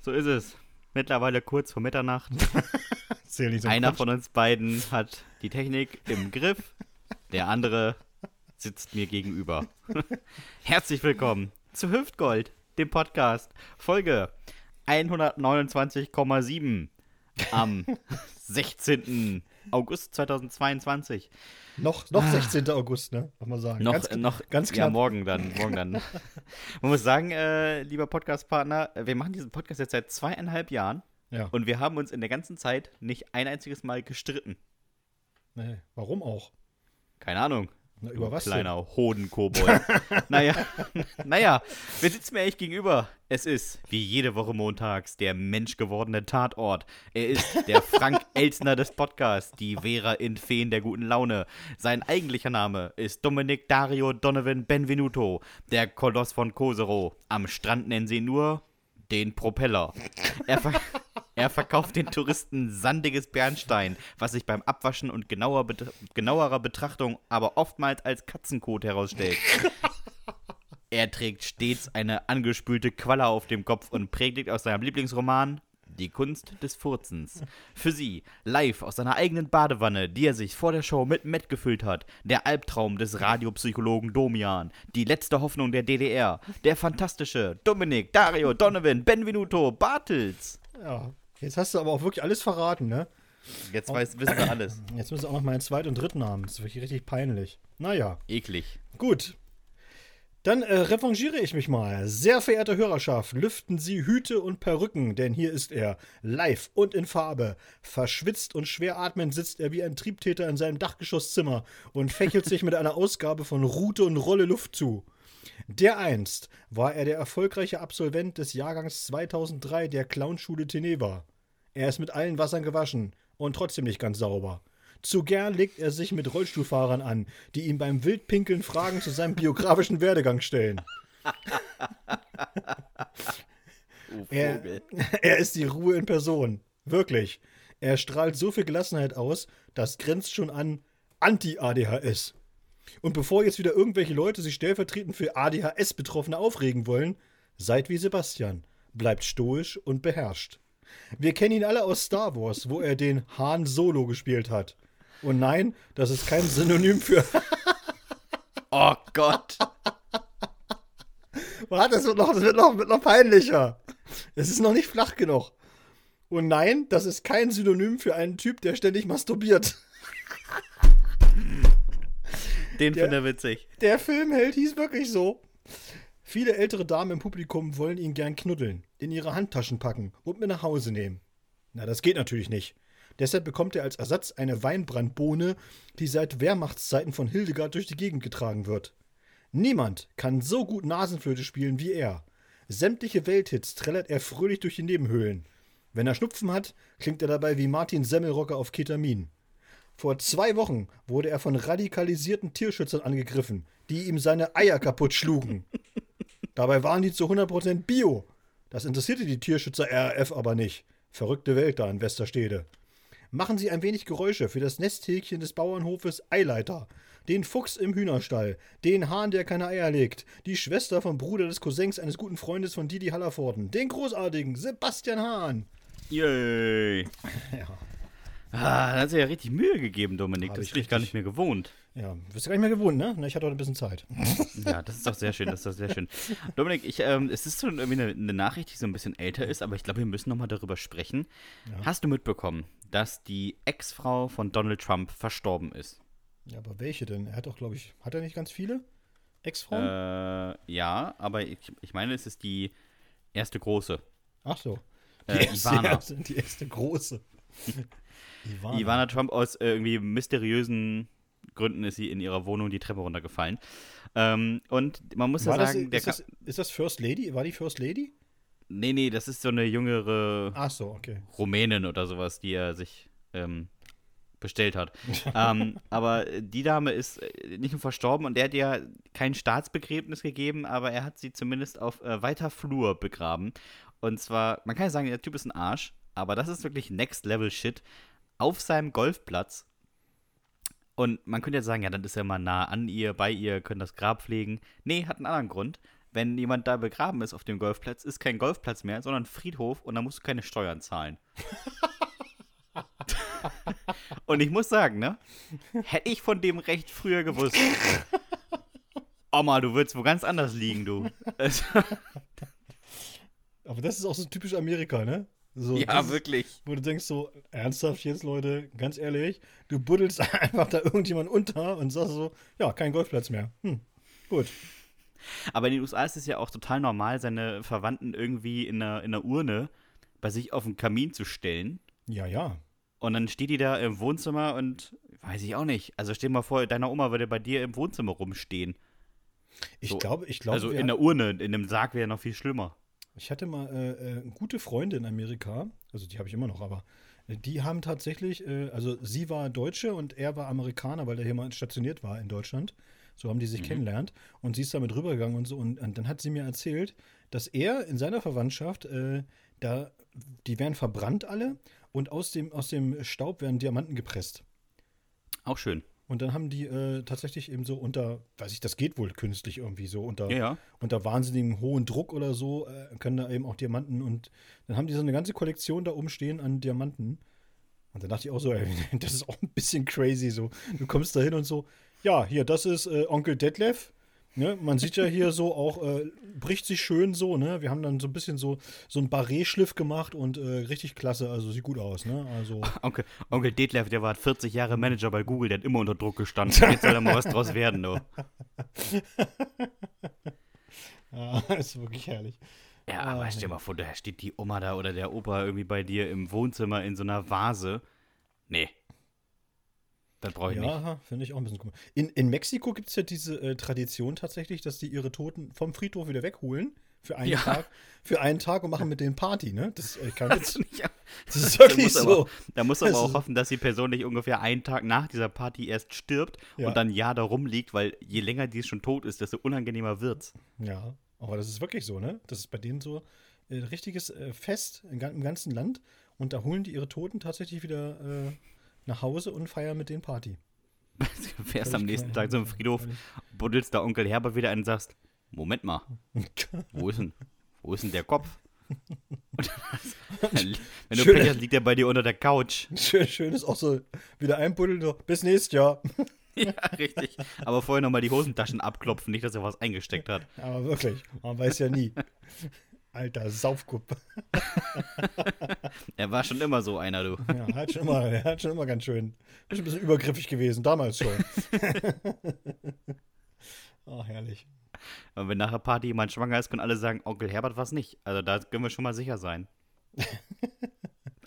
So ist es. Mittlerweile kurz vor Mitternacht. So Einer Quatsch. von uns beiden hat die Technik im Griff, der andere sitzt mir gegenüber. Herzlich willkommen zu Hüftgold, dem Podcast, Folge 129,7 am 16. August 2022. Noch, noch 16. August, ne? Muss man sagen. Noch, ganz, äh, noch ganz Ja, knapp. morgen dann, morgen dann. Man muss sagen, äh, lieber Podcastpartner, wir machen diesen Podcast jetzt seit zweieinhalb Jahren ja. und wir haben uns in der ganzen Zeit nicht ein einziges Mal gestritten. Nee, warum auch? Keine Ahnung. Na, über was? Kleiner Hodenkobold. naja, naja, wer sitzt mir eigentlich gegenüber? Es ist, wie jede Woche montags, der menschgewordene Tatort. Er ist der Frank Elsner des Podcasts, die Vera in Feen der guten Laune. Sein eigentlicher Name ist Dominik Dario Donovan Benvenuto, der Koloss von Kosero. Am Strand nennen sie ihn nur den Propeller. Er, ver er verkauft den Touristen sandiges Bernstein, was sich beim Abwaschen und genauer bet genauerer Betrachtung aber oftmals als Katzenkot herausstellt. Er trägt stets eine angespülte Qualle auf dem Kopf und predigt aus seinem Lieblingsroman Die Kunst des Furzens. Für Sie, live aus seiner eigenen Badewanne, die er sich vor der Show mit Met gefüllt hat, der Albtraum des Radiopsychologen Domian, die letzte Hoffnung der DDR, der fantastische Dominik, Dario, Donovan, Benvenuto, Bartels. Ja. Jetzt hast du aber auch wirklich alles verraten, ne? Jetzt weiß, wissen wir alles. Jetzt müssen wir auch noch meinen Zweit- und Drittnamen. Das ist wirklich richtig peinlich. Naja, Eklig. gut. Dann äh, revanchiere ich mich mal. Sehr verehrte Hörerschaft, lüften Sie Hüte und Perücken, denn hier ist er, live und in Farbe. Verschwitzt und schwer atmend sitzt er wie ein Triebtäter in seinem Dachgeschosszimmer und fächelt sich mit einer Ausgabe von Rute und Rolle Luft zu. Dereinst war er der erfolgreiche Absolvent des Jahrgangs 2003 der Clownschule Teneva. Er ist mit allen Wassern gewaschen und trotzdem nicht ganz sauber. Zu gern legt er sich mit Rollstuhlfahrern an, die ihm beim Wildpinkeln Fragen zu seinem biografischen Werdegang stellen. Oh, Er, er ist die Ruhe in Person. Wirklich. Er strahlt so viel Gelassenheit aus, das grenzt schon an Anti-ADHS. Und bevor jetzt wieder irgendwelche Leute sich stellvertretend für ADHS-Betroffene aufregen wollen, seid wie Sebastian. Bleibt stoisch und beherrscht. Wir kennen ihn alle aus Star Wars, wo er den Han Solo gespielt hat. Und nein, das ist kein Synonym für. Oh Gott. Warte, das wird noch, das wird noch, wird noch peinlicher. Es ist noch nicht flach genug. Und nein, das ist kein Synonym für einen Typ, der ständig masturbiert. Den finde er witzig. Der Filmheld hieß wirklich so. Viele ältere Damen im Publikum wollen ihn gern knuddeln, in ihre Handtaschen packen und mit nach Hause nehmen. Na, das geht natürlich nicht. Deshalb bekommt er als Ersatz eine Weinbrandbohne, die seit Wehrmachtszeiten von Hildegard durch die Gegend getragen wird. Niemand kann so gut Nasenflöte spielen wie er. Sämtliche Welthits trällert er fröhlich durch die Nebenhöhlen. Wenn er Schnupfen hat, klingt er dabei wie Martin Semmelrocker auf Ketamin. Vor zwei Wochen wurde er von radikalisierten Tierschützern angegriffen, die ihm seine Eier kaputt schlugen. Dabei waren die zu 100% Bio. Das interessierte die Tierschützer RAF aber nicht. Verrückte Welt da in Westerstede. Machen Sie ein wenig Geräusche für das Nesthäkchen des Bauernhofes Eileiter, den Fuchs im Hühnerstall, den Hahn, der keine Eier legt, die Schwester vom Bruder des Cousins eines guten Freundes von Didi Hallervorden, den großartigen Sebastian Hahn. Yay. Ja. Ah, da hat sich ja richtig Mühe gegeben, Dominik. Hab Das ich bin ich gar nicht mehr gewohnt. Ja, bist du gar nicht mehr gewohnt, ne? Ich hatte heute ein bisschen Zeit. Ja, das ist doch sehr schön, das ist doch sehr schön. Dominik, ich, ähm, es ist schon irgendwie eine, eine Nachricht, die so ein bisschen älter ist, aber ich glaube, wir müssen nochmal darüber sprechen. Hast du mitbekommen, dass die Ex-Frau von Donald Trump verstorben ist? Ja, aber welche denn? Er hat doch, glaube ich, hat er nicht ganz viele Ex-Frauen? Äh, ja, aber ich, ich meine, es ist die erste große. Ach so. äh, Ivana. erste, die erste große. Ivana. Ivana Trump aus äh, irgendwie mysteriösen Gründen ist sie in ihrer Wohnung die Treppe runtergefallen. Ähm, und man muss ja War das, sagen, der ist, das, ist das First Lady? War die First Lady? Nee, nee, das ist so eine jüngere Ach so, okay. Rumänin oder sowas, die er sich ähm, bestellt hat. ähm, aber die Dame ist äh, nicht nur verstorben und der hat ja kein Staatsbegräbnis gegeben, aber er hat sie zumindest auf äh, weiter Flur begraben. Und zwar, man kann ja sagen, der Typ ist ein Arsch, aber das ist wirklich Next Level Shit. Auf seinem Golfplatz. Und man könnte jetzt sagen, ja, dann ist er mal nah an ihr, bei ihr, können das Grab pflegen. Nee, hat einen anderen Grund. wenn jemand da begraben ist auf dem Golfplatz, ist kein Golfplatz mehr, sondern Friedhof und da musst du keine Steuern zahlen. und ich muss sagen, ne? Hätte ich von dem recht früher gewusst. Oma, du würdest wo ganz anders liegen, du. Aber das ist auch so typisch Amerika, ne? So, ja, wirklich. Wo du denkst so, ernsthaft jetzt, Leute, ganz ehrlich, du buddelst einfach da irgendjemand unter und sagst so, ja, kein Golfplatz mehr. Hm, gut. Aber in den USA ist es ja auch total normal, seine Verwandten irgendwie in einer, in einer Urne bei sich auf den Kamin zu stellen. Ja, ja. Und dann steht die da im Wohnzimmer und weiß ich auch nicht. Also stell dir mal vor, deine Oma würde bei dir im Wohnzimmer rumstehen. Ich So, glaube, ich glaube, also in der Urne, in einem Sarg wäre noch viel schlimmer. Ich hatte mal äh, äh, gute Freunde in Amerika, also die habe ich immer noch, aber äh, die haben tatsächlich, äh, also sie war Deutsche und er war Amerikaner, weil der hier mal stationiert war in Deutschland. So haben die sich kennengelernt und sie ist damit rübergegangen und so. Und, und dann hat sie mir erzählt, dass er in seiner Verwandtschaft, äh, da, die werden verbrannt alle und aus dem, aus dem Staub werden Diamanten gepresst. Auch schön. Und dann haben die äh, tatsächlich eben so unter, weiß ich, das geht wohl künstlich irgendwie so, unter, Ja, ja. unter wahnsinnigem hohen Druck oder so, äh, können da eben auch Diamanten und dann haben die so eine ganze Kollektion da oben stehen an Diamanten. Und dann dachte ich auch so, ey, das ist auch ein bisschen crazy so. Du kommst da hin und so, ja, hier, das ist äh, Onkel Detlef. Ne? Man sieht ja hier so auch, äh, bricht sich schön so, ne? Wir haben dann so ein bisschen so, so einen Barré-Schliff gemacht und äh, richtig klasse, also sieht gut aus, ne? Also. Onkel, Onkel Detlef, der war 40 Jahre Manager bei Google, der hat immer unter Druck gestanden. Jetzt soll da mal was draus werden, du. Ja, ist wirklich herrlich. Ja, Ah, aber stell dir mal vor, da steht die Oma da oder der Opa irgendwie bei dir im Wohnzimmer in so einer Vase. Nee. Das brauche ich nicht. Ja, finde ich auch ein bisschen komisch. In, in Mexiko gibt es ja diese äh, Tradition tatsächlich, dass die ihre Toten vom Friedhof wieder wegholen für einen Ja. Tag, für einen Tag und machen mit denen Party, ne? Das ist äh, ist nicht- Das ist Da wirklich so. aber, da muss aber auch ist- hoffen, dass die Person nicht ungefähr einen Tag nach dieser Party erst stirbt Ja. und dann Jahr da rumliegt, weil je länger die schon tot ist, desto unangenehmer wird's. Ja, aber das ist wirklich so, ne? Das ist bei denen so ein richtiges äh, Fest im ganzen Land und da holen die ihre Toten tatsächlich wieder äh, nach Hause und feiern mit denen Party. Du fährst am nächsten. Tag zum Friedhof, buddelst da Onkel Herbert wieder ein und sagst, Moment mal, wo ist denn, wo ist denn der Kopf? Dann, wenn du Schön. Pech hast, liegt er bei dir unter der Couch. Schön, schön ist auch so wieder einbuddeln, so bis nächstes Jahr. Ja, richtig. Aber vorher nochmal die Hosentaschen abklopfen, nicht, dass er was eingesteckt hat. Aber wirklich, man weiß ja nie. Alter Saufkupp. Er war schon immer so einer, du. Ja, hat schon immer, er hat schon immer ganz schön, ist schon ein bisschen übergriffig gewesen, damals schon. Ach, herrlich. Und wenn nach der Party jemand schwanger ist, können alle sagen, Onkel Herbert war es nicht. Also da können wir schon mal sicher sein.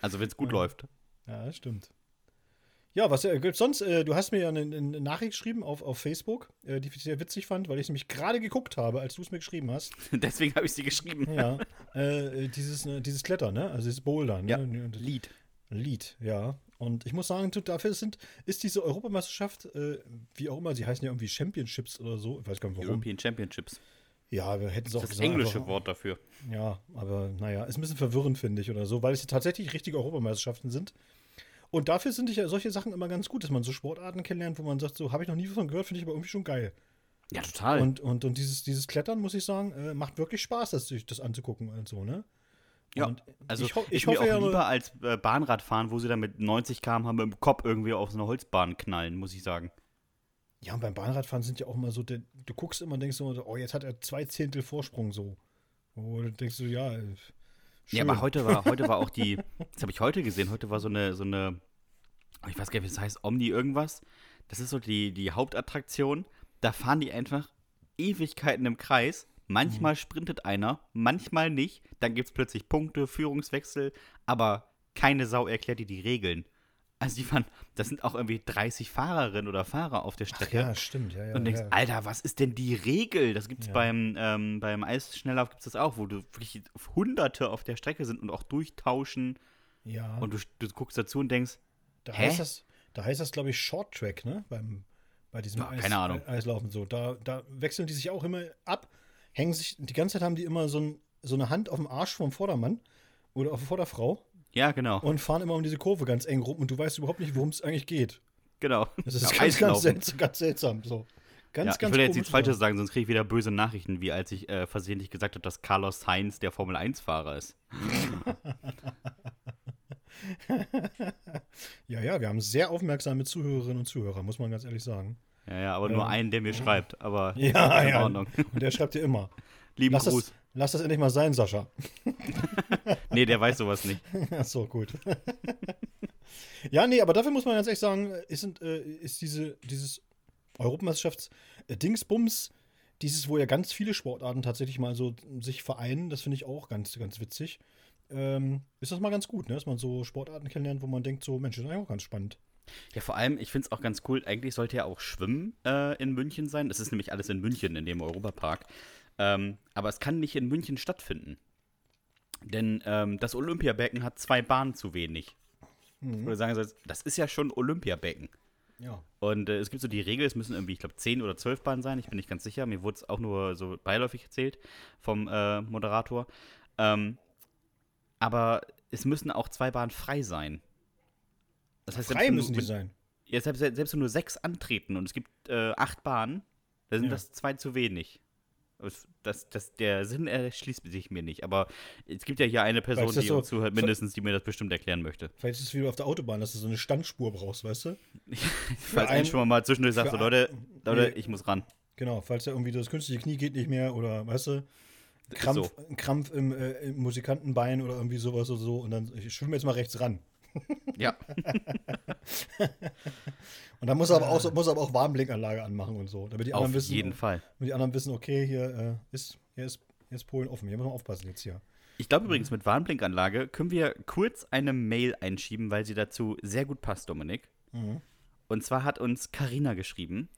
Also wenn es gut läuft. Ja, das stimmt. Ja, was äh, gibt's sonst? Äh, du hast mir ja eine, eine Nachricht geschrieben auf, auf Facebook, äh, die ich sehr witzig fand, weil ich es nämlich gerade geguckt habe, als du es mir geschrieben hast. Deswegen habe ich sie geschrieben. Ja, äh, dieses, äh, dieses Klettern, ne? Also dieses Bouldern. Ja, ne? Das Lied. Lied, ja. Und ich muss sagen, dafür sind, ist diese Europameisterschaft, äh, wie auch immer, sie heißen ja irgendwie Championships oder so, ich weiß gar nicht warum. European Championships. Ja, wir hätten es auch Das gesagt, englische aber- Wort dafür. Ja, aber naja, ist ein bisschen verwirrend, finde ich, oder so, weil es tatsächlich richtige Europameisterschaften sind. Und dafür sind ja solche Sachen immer ganz gut, dass man so Sportarten kennenlernt, wo man sagt, so habe ich noch nie von gehört, finde ich aber irgendwie schon geil. Ja, total. Und, und, und dieses, dieses Klettern, muss ich sagen, äh, macht wirklich Spaß, das, sich das anzugucken und so, ne? ja, und also ich ich, ho- ich mir hoffe auch ja, lieber als äh, Bahnrad fahren, wo sie dann mit 90 km/h im Kopf irgendwie auf so eine Holzbahn knallen, muss ich sagen. Ja, und beim Bahnradfahren sind ja auch immer so, du guckst immer und denkst so, oh, jetzt hat er zwei Zehntel Vorsprung so. Wo du denkst so, ja, äh, schön. Ja, aber heute war, heute war auch die, das habe ich heute gesehen, heute war so eine, so eine, ich weiß gar nicht, wie das heißt, Omni irgendwas. Das ist so die, die Hauptattraktion. Da fahren die einfach Ewigkeiten im Kreis. Manchmal sprintet einer, manchmal nicht. Dann gibt es plötzlich Punkte, Führungswechsel, aber keine Sau erklärt dir die Regeln. Also die fahren, das sind auch irgendwie 30 Fahrerinnen oder Fahrer auf der Ach, Strecke. ja, stimmt, ja, ja. und denkst, ja. Alter, was ist denn die Regel? Das gibt es Ja. beim, ähm, beim Eisschnelllauf gibt's das auch, wo du wirklich Hunderte auf der Strecke sind und auch durchtauschen. ja. Und du, du guckst dazu und denkst, Da Hä? heißt das, da heißt das, glaube ich, Short Track, ne? Beim, bei diesem Ja, keine Ahnung. Eislaufen so. Da, da wechseln die sich auch immer ab, hängen sich, die ganze Zeit haben die immer so, ein, so eine Hand auf dem Arsch vom Vordermann oder auf der Vorderfrau ja, genau, und fahren immer um diese Kurve ganz eng rum und du weißt überhaupt nicht, worum es eigentlich geht. genau. Das ist Ja, ganz, ganz, seltsam, ganz seltsam. So. Ganz, ja, ich ganz will jetzt nichts Falsches sagen, sonst kriege ich wieder böse Nachrichten, wie als ich äh, versehentlich gesagt habe, dass Carlos Sainz der Formel-1-Fahrer ist. Ja, ja, wir haben sehr aufmerksame Zuhörerinnen und Zuhörer, muss man ganz ehrlich sagen. Ja, ja, aber nur Ähm, einen, der mir schreibt. Aber Ja, in ja. Ordnung. Und der schreibt dir immer. Lieben Lass Gruß. das, lass das endlich mal sein, Sascha. Nee, der weiß sowas nicht. Ach so, gut. ja, nee, aber dafür muss man ganz ehrlich sagen, ist, sind, äh, ist diese, dieses Europameisterschafts-Dingsbums, dieses, wo ja ganz viele Sportarten tatsächlich mal so sich vereinen, das finde ich auch ganz, ganz witzig. Ähm, ist das mal ganz gut, ne? dass man so Sportarten kennenlernt, wo man denkt, so, Mensch, das ist eigentlich auch ganz spannend. Ja, vor allem, ich finde es auch ganz cool, eigentlich sollte ja auch Schwimmen äh, in München sein. Das ist nämlich alles in München, in dem Europapark. Ähm, aber es kann nicht in München stattfinden. Denn ähm, das Olympiabecken hat zwei Bahnen zu wenig. Oder sagen Sie, das ist ja schon Olympiabecken. Ja. Und äh, es gibt so die Regel, es müssen irgendwie, ich glaube, 10 oder 12 Bahnen sein, ich bin nicht ganz sicher. Mir wurde es auch nur so beiläufig erzählt vom äh, Moderator. Ähm, aber es müssen auch zwei Bahnen frei sein. Das heißt, Frei müssen du, die sein. Ja, selbst, selbst wenn nur sechs antreten und es gibt äh, acht Bahnen, dann sind Ja. das zwei zu wenig. Das, das, der Sinn erschließt sich mir nicht. Aber es gibt ja hier eine Person, die so- uns zuhört, mindestens, die mir das bestimmt erklären möchte. Vielleicht ist es wie auf der Autobahn, dass du so eine Standspur brauchst, weißt du? Falls ein- schon mal zwischendurch sagt, für so, Leute, Leute, Nee. ich muss ran. Genau, falls ja irgendwie das künstliche Knie geht nicht mehr oder, weißt du, Krampf, ein Krampf im, äh, im Musikantenbein oder irgendwie sowas oder so und dann ich schwimme jetzt mal rechts ran. Ja, Und dann muss er aber auch, so- muss er aber auch Warnblinkanlage anmachen und so, damit die anderen auf wissen, jeden Fall. damit die anderen wissen, okay, hier äh, ist, hier ist, hier ist Polen offen, hier müssen wir aufpassen jetzt hier. Ich glaube übrigens, mit Warnblinkanlage können wir kurz eine Mail einschieben, weil sie dazu sehr gut passt, Dominik. Mhm. Und zwar hat uns Karina geschrieben.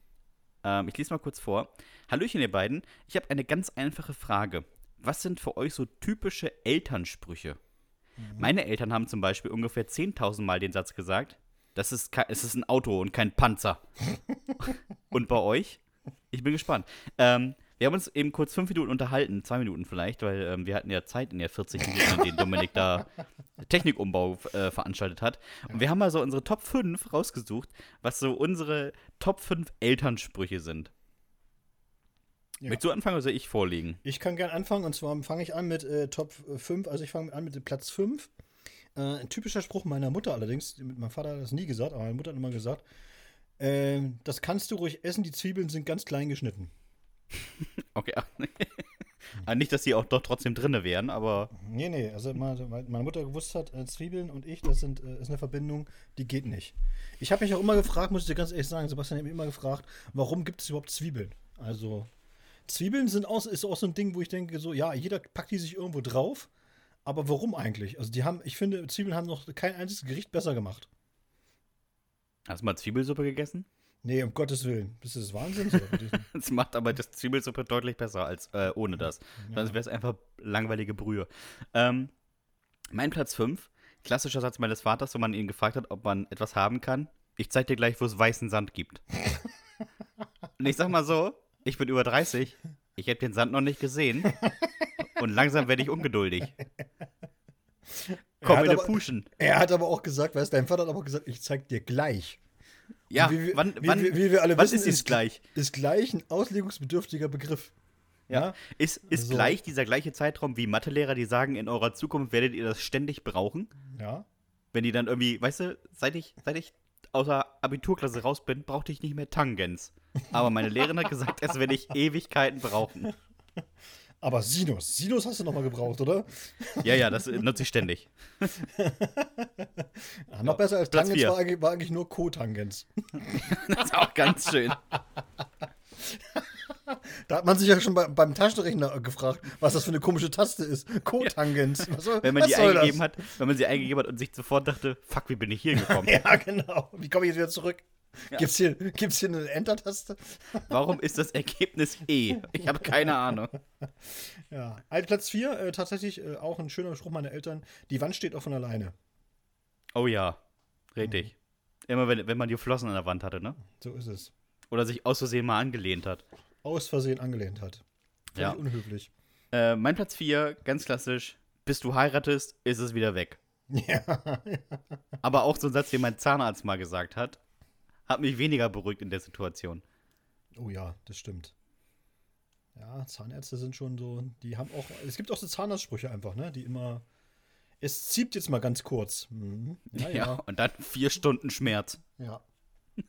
Ähm, ich lese mal kurz vor. Hallöchen, ihr beiden. Ich habe eine ganz einfache Frage. Was sind für euch so typische Elternsprüche? Meine Eltern haben zum Beispiel ungefähr 10.000 Mal den Satz gesagt: das ist, Es ist ein Auto und kein Panzer. und bei euch? Ich bin gespannt. Ähm, wir haben uns eben kurz fünf Minuten unterhalten, zwei Minuten vielleicht, weil ähm, wir hatten ja Zeit in der 40 Minuten, in denen Dominik da Technikumbau äh, veranstaltet hat. Und wir haben mal so unsere Top 5 rausgesucht, was so unsere Top 5 Elternsprüche sind. Ja. Möchtest du anfangen oder soll ich vorlegen? Ich kann gern anfangen und zwar fange ich an mit äh, Top 5, also ich fange an mit Platz 5. Äh, ein typischer Spruch meiner Mutter allerdings, mit meinem Vater hat das nie gesagt, aber meine Mutter hat immer gesagt, ähm, das kannst du ruhig essen, die Zwiebeln sind ganz klein geschnitten. Okay. ah, nicht, dass die auch doch trotzdem drinne wären, aber Nee, nee, also meine, meine Mutter gewusst hat, äh, Zwiebeln und ich, das sind, äh, ist eine Verbindung, die geht nicht. Ich habe mich auch immer gefragt, muss ich dir ganz ehrlich sagen, Sebastian hat mich immer gefragt, warum gibt es überhaupt Zwiebeln? Also, Zwiebeln sind auch, ist auch so ein Ding, wo ich denke, so, ja, jeder packt die sich irgendwo drauf, aber warum eigentlich? Also, die haben, ich finde, Zwiebeln haben noch kein einziges Gericht besser gemacht. hast du mal Zwiebelsuppe gegessen? Nee, um Gottes Willen. Bist du das Wahnsinn? Das macht aber das Zwiebelsuppe deutlich besser als äh, ohne das. Sonst wäre es einfach langweilige Brühe. Ähm, mein Platz 5, klassischer Satz meines Vaters, wenn man ihn gefragt hat, ob man etwas haben kann. Ich zeig dir gleich, wo es weißen Sand gibt. Und ich sag mal so, ich bin über 30, ich habe den Sand noch nicht gesehen. Und langsam werde ich ungeduldig. Komm in aber- Puschen. er hat aber auch gesagt, weißt du, dein Vater hat aber auch gesagt, ich zeig dir gleich. Ja, wie, wir- wann, wie, wann, wie, wie wir alle wissen, ist es gleich? Ist gleich ein auslegungsbedürftiger Begriff. Ja. Ist, ist Also- gleich dieser gleiche Zeitraum wie Mathelehrer, die sagen, in eurer Zukunft werdet ihr das ständig brauchen? Ja. Wenn die dann irgendwie, weißt du, seit ich, seit ich aus der Abiturklasse raus bin, brauchte ich nicht mehr Tangens. Aber meine Lehrerin hat gesagt, das werde ich Ewigkeiten brauchen. Aber Sinus. Sinus hast du noch mal gebraucht, oder? Ja, ja, das nutze ich ständig. Ja, noch besser als Platz Tangens war eigentlich, war eigentlich nur Cotangens. Das ist auch ganz schön. Da hat man sich ja schon bei, beim Taschenrechner gefragt, was das für eine komische Taste ist. Cotangens. Was, soll- Wenn man was die eingegeben das? hat, wenn man sie eingegeben hat und sich sofort dachte, fuck, wie bin ich hier gekommen? Ja, genau. Wie komme ich jetzt wieder zurück? Gibt's hier, gibt's hier eine Enter-Taste? Warum ist das Ergebnis E? Ich habe keine Ahnung. Ja. Halt Platz 4, äh, tatsächlich äh, auch ein schöner Spruch meiner Eltern. Die Wand steht auch von alleine. Oh ja, richtig. Immer wenn, wenn man die Flossen an der Wand hatte, ne? So ist es. Oder sich aus Versehen mal angelehnt hat. Aus Versehen angelehnt hat. Völlig Ja. unhöflich. Äh, mein Platz 4, ganz klassisch. Bis du heiratest, ist es wieder weg. Ja. Aber auch so ein Satz, den mein Zahnarzt mal gesagt hat, hat mich weniger beruhigt in der Situation. Oh ja, das stimmt. Ja, Zahnärzte sind schon so, die haben auch, es gibt auch so Zahnarztsprüche einfach, ne, die immer, es zieht jetzt mal ganz kurz. Mhm. Ja, ja, und dann vier Stunden Schmerz. Ja,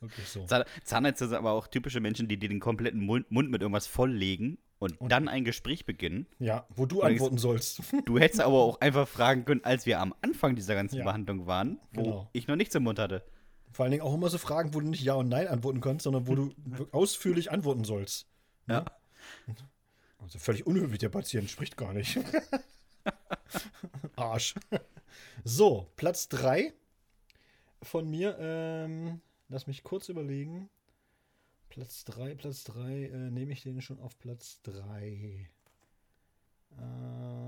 wirklich so. Zahn- Zahnärzte sind aber auch typische Menschen, die dir den kompletten Mund, Mund mit irgendwas volllegen und, Und- dann ein Gespräch beginnen. Ja, wo du antworten sollst. Du hättest aber auch einfach fragen können, als wir am Anfang dieser ganzen Ja. Behandlung waren, wo Genau. ich noch nichts im Mund hatte. Vor allen Dingen auch immer so Fragen, wo du nicht Ja und Nein antworten kannst, sondern wo du ausführlich antworten sollst. Ja. Also völlig unhöflich, der Patient spricht gar nicht. Arsch. So, Platz 3 von mir. Ähm, lass mich kurz überlegen. Platz 3, Platz 3. Äh, nehme ich den schon auf Platz 3? Äh, äh,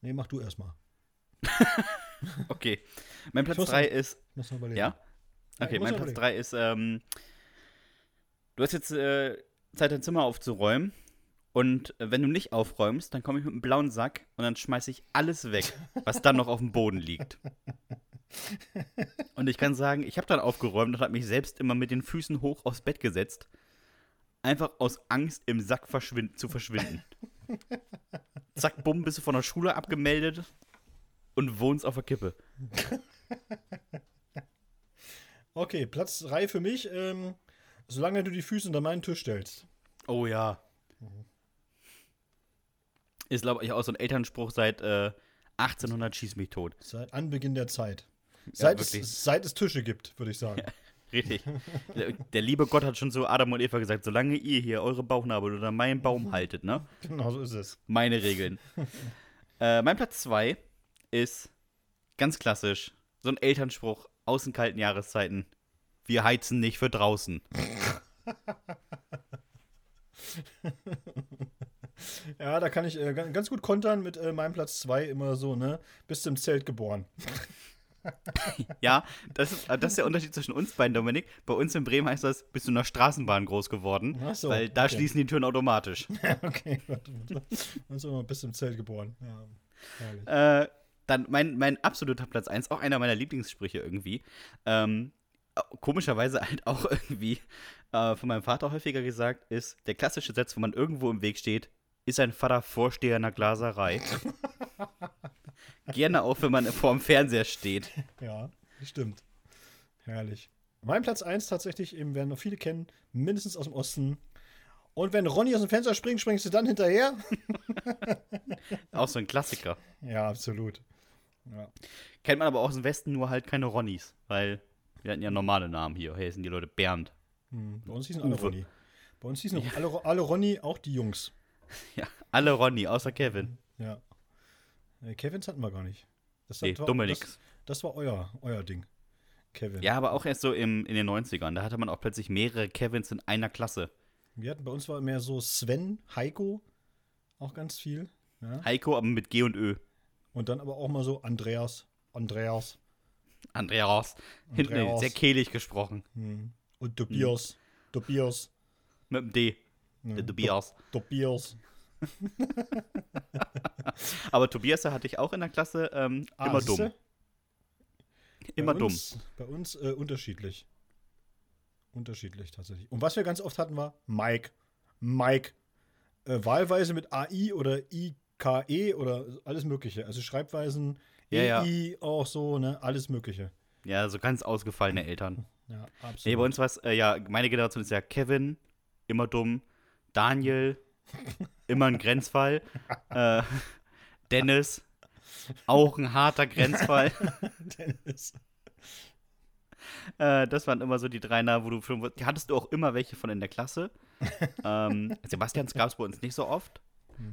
nee, mach du erstmal. Okay. Mein Platz muss 3 ist. Muss überlegen. Ja? Ja, Okay, muss mein Platz überlegen. 3 ist, ähm, du hast jetzt äh, Zeit, dein Zimmer aufzuräumen. Und äh, wenn du nicht aufräumst, dann komme ich mit einem blauen Sack und dann schmeiße ich alles weg, was dann noch auf dem Boden liegt. Und ich kann sagen, ich habe dann aufgeräumt und habe mich selbst immer mit den Füßen hoch aufs Bett gesetzt. Einfach aus Angst, im Sack verschwind zu verschwinden. Zack, bumm, bist du von der Schule abgemeldet und wohnst auf der Kippe. Okay, Platz 3 für mich. Ähm, solange du die Füße unter meinen Tisch stellst. Oh ja. Ist, glaube ich, auch so ein Elternspruch seit äh, 1800 schieß mich tot. Seit Anbeginn der Zeit. Seit, wirklich. es, seit es Tische gibt, würde ich sagen. Richtig. der, liebe Gott hat schon zu Adam und Eva gesagt, solange ihr hier eure Bauchnabel oder meinen Baum haltet, ne? genau so ist es. Meine Regeln. äh, mein Platz 2 ist ganz klassisch. So ein Elternspruch aus den kalten Jahreszeiten. Wir heizen nicht für draußen. Ja, da kann ich äh, ga- ganz gut kontern mit äh, meinem Platz 2 immer so, ne? Bist du im Zelt geboren. Ja, das ist, das ist der Unterschied zwischen uns beiden, Dominik. Bei uns in Bremen heißt das, bist du in der Straßenbahn groß geworden, Ach so, weil da okay. schließen die Türen automatisch. okay, warte, warte. Also, bist du im Zelt geboren. Ja. Äh, dann mein, mein absoluter Platz 1, auch einer meiner Lieblingssprüche irgendwie. Ähm, komischerweise halt auch irgendwie äh, von meinem Vater häufiger gesagt, ist der klassische Satz, wo man irgendwo im Weg steht, ist ein Vater Vorsteher einer Glaserei. Gerne auch, wenn man vor dem Fernseher steht. Ja, stimmt. Herrlich. Mein Platz 1 tatsächlich, eben werden noch viele kennen, mindestens aus dem Osten. Und wenn Ronny aus dem Fenster springt, springst du dann hinterher? Auch so ein Klassiker. Ja, absolut. Ja. Kennt man aber auch aus dem Westen nur halt keine Ronnies, weil wir hatten ja normale Namen hier. Hier sind die Leute Bernd. Hm, Bei uns hießen alle Uwe. Ronny. Bei uns hießen auch alle, alle Ronny, auch die Jungs. Ja, alle Ronny, außer Kevin. Ja. Äh, Kevins hatten wir gar nicht. Das, Nee, war, Dominik. das, das war euer, euer Ding. Kevin. Ja, aber auch erst so im, in den 90ern. Da hatte man auch plötzlich mehrere Kevins in einer Klasse. Wir hatten, bei uns war mehr so Sven, Heiko, auch ganz viel. Ja. Heiko, aber mit G und Ö. Und dann aber auch mal so Andreas, Andreas Andreas. Hinten Andreas. sehr kehlig gesprochen. hm. und Tobias, Tobias, Mit dem D. Der Tobias. Tobias. Aber Tobias hatte ich auch in der Klasse ähm, Ah, immer dumm. Immer bei dumm. uns, Bei uns äh, unterschiedlich. Unterschiedlich tatsächlich. Und was wir ganz oft hatten war Mike. Mike. Äh, wahlweise mit AI oder IKE oder alles Mögliche. Also Schreibweisen, Ja, ja. EI auch so, ne? Alles Mögliche. Ja, so ganz ausgefallene Eltern. Ja, absolut. Nee, bei uns war es, äh, ja, meine Generation ist ja Kevin, immer dumm. Daniel, immer ein Grenzfall. äh, Dennis, auch ein harter Grenzfall. Dennis. Äh, das waren immer so die drei Namen, wo du schon. Die hattest du auch immer welche von in der Klasse. ähm, Sebastians gab es bei uns nicht so oft.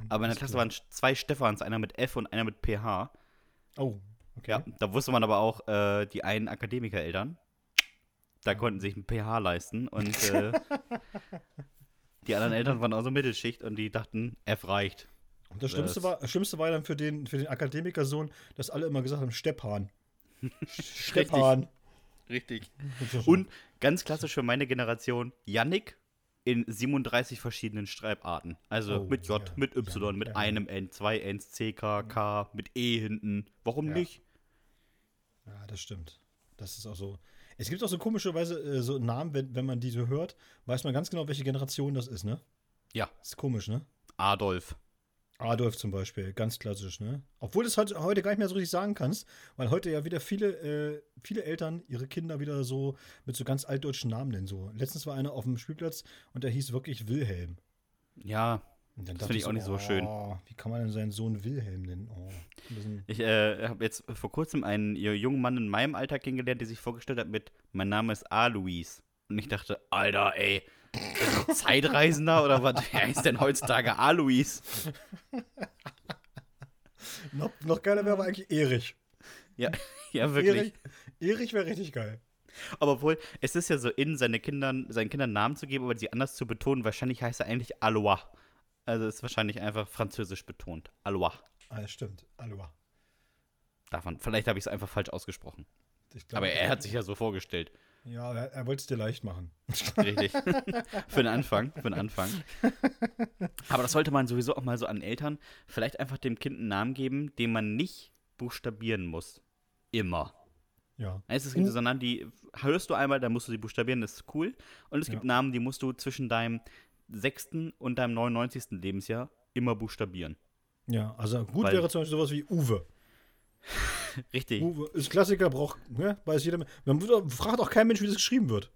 Aber in der Klasse klar. waren zwei Stefans, einer mit F und einer mit PH. Oh, okay. Ja, da wusste man aber auch, äh, die einen Akademikereltern, da konnten sich ein PH leisten und äh, die anderen Eltern waren auch so Mittelschicht und die dachten, F reicht. Und das Schlimmste Das- war, das Schlimmste war dann für den, für den Akademikersohn, dass alle immer gesagt haben, Steppan. Steppan. Richtig. Und ganz klassisch für meine Generation, Yannick in 37 verschiedenen Schreibarten. Also Oh, mit J, ja, mit Y, Yannick, mit ja. einem N, zwei Ns, CK, K, mit E hinten. Warum Ja. nicht? Ja, das stimmt. Das ist auch so. Es gibt auch so komischerweise äh, so Namen, wenn, wenn man die so hört, weiß man ganz genau, welche Generation das ist, ne? Ja. Ist komisch, ne? Adolf. Adolf zum Beispiel, ganz klassisch, ne? Obwohl du es heute, heute gar nicht mehr so richtig sagen kannst, weil heute ja wieder viele, äh, viele Eltern ihre Kinder wieder so mit so ganz altdeutschen Namen nennen. So. Letztens war einer auf dem Spielplatz und der hieß wirklich Wilhelm. Ja, Und dann Das finde ich auch nicht so schön. Oh, wie kann man denn seinen Sohn Wilhelm nennen? Oh, ich äh, habe jetzt vor kurzem einen jungen Mann in meinem Alter kennengelernt, der sich vorgestellt hat mit Mein Name ist Alois. Und ich dachte, Alter, ey, ein Zeitreisender oder was? Wer ist denn heutzutage Alois? noch, noch geiler wäre aber eigentlich Erich. Ja, ja wirklich. Erich, Erich wäre richtig geil. Aber obwohl, es ist ja so in, seine Kindern, seinen Kindern Namen zu geben, aber sie anders zu betonen. Wahrscheinlich heißt er eigentlich Alois. Also ist wahrscheinlich einfach französisch betont. Alois. Ah, das stimmt. Aloha. Davon. Vielleicht habe ich es einfach falsch ausgesprochen. Glaub, Aber er hat sich ja so vorgestellt. Ja, er, er wollte es dir leicht machen. Richtig. für den Anfang. Für den Anfang. Aber das sollte man sowieso auch mal so an Eltern vielleicht einfach dem Kind einen Namen geben, den man nicht buchstabieren muss. Immer. Ja. Es gibt so Namen, die hörst du einmal, dann musst du sie buchstabieren, das ist cool. Und es gibt Ja. Namen, die musst du zwischen deinem sechsten und deinem 99. Lebensjahr immer buchstabieren. Ja, also gut Weil- wäre zum Beispiel sowas wie Uwe. Richtig. Uwe ist Klassiker, braucht, ne, weiß jeder. Man fragt auch kein Mensch, wie das geschrieben wird.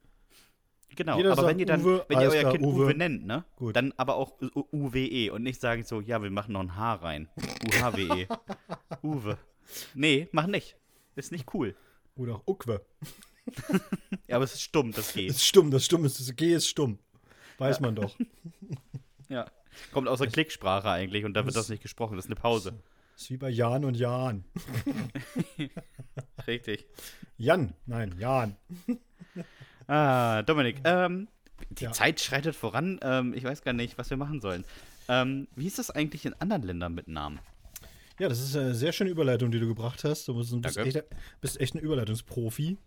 Genau, Jeder aber sagt wenn ihr dann, Uwe, wenn ihr euer Kind Uwe. Uwe, nennt, ne? Gut. Dann aber auch UWE und nicht sagen so, ja, wir machen noch ein H rein. UHWE. Uwe. Nee, mach nicht. Ist nicht cool. Oder auch Ukwe. Ja, aber es ist stumm, das geht. Ist stumm, das stumm ist, das G ist stumm. Weiß man doch. Ja. Kommt aus der Klicksprache eigentlich und da wird das nicht gesprochen. Das ist eine Pause. Ist wie bei Jan und Jan. Richtig. Jan, nein, Jan. Ah, Dominik, ähm, die Ja. Zeit schreitet voran. Ähm, ich weiß gar nicht, was wir machen sollen. Ähm, wie ist das eigentlich in anderen Ländern mit Namen? Ja, das ist eine sehr schöne Überleitung, die du gebracht hast. Du bist, bist, echt, bist echt ein Überleitungsprofi.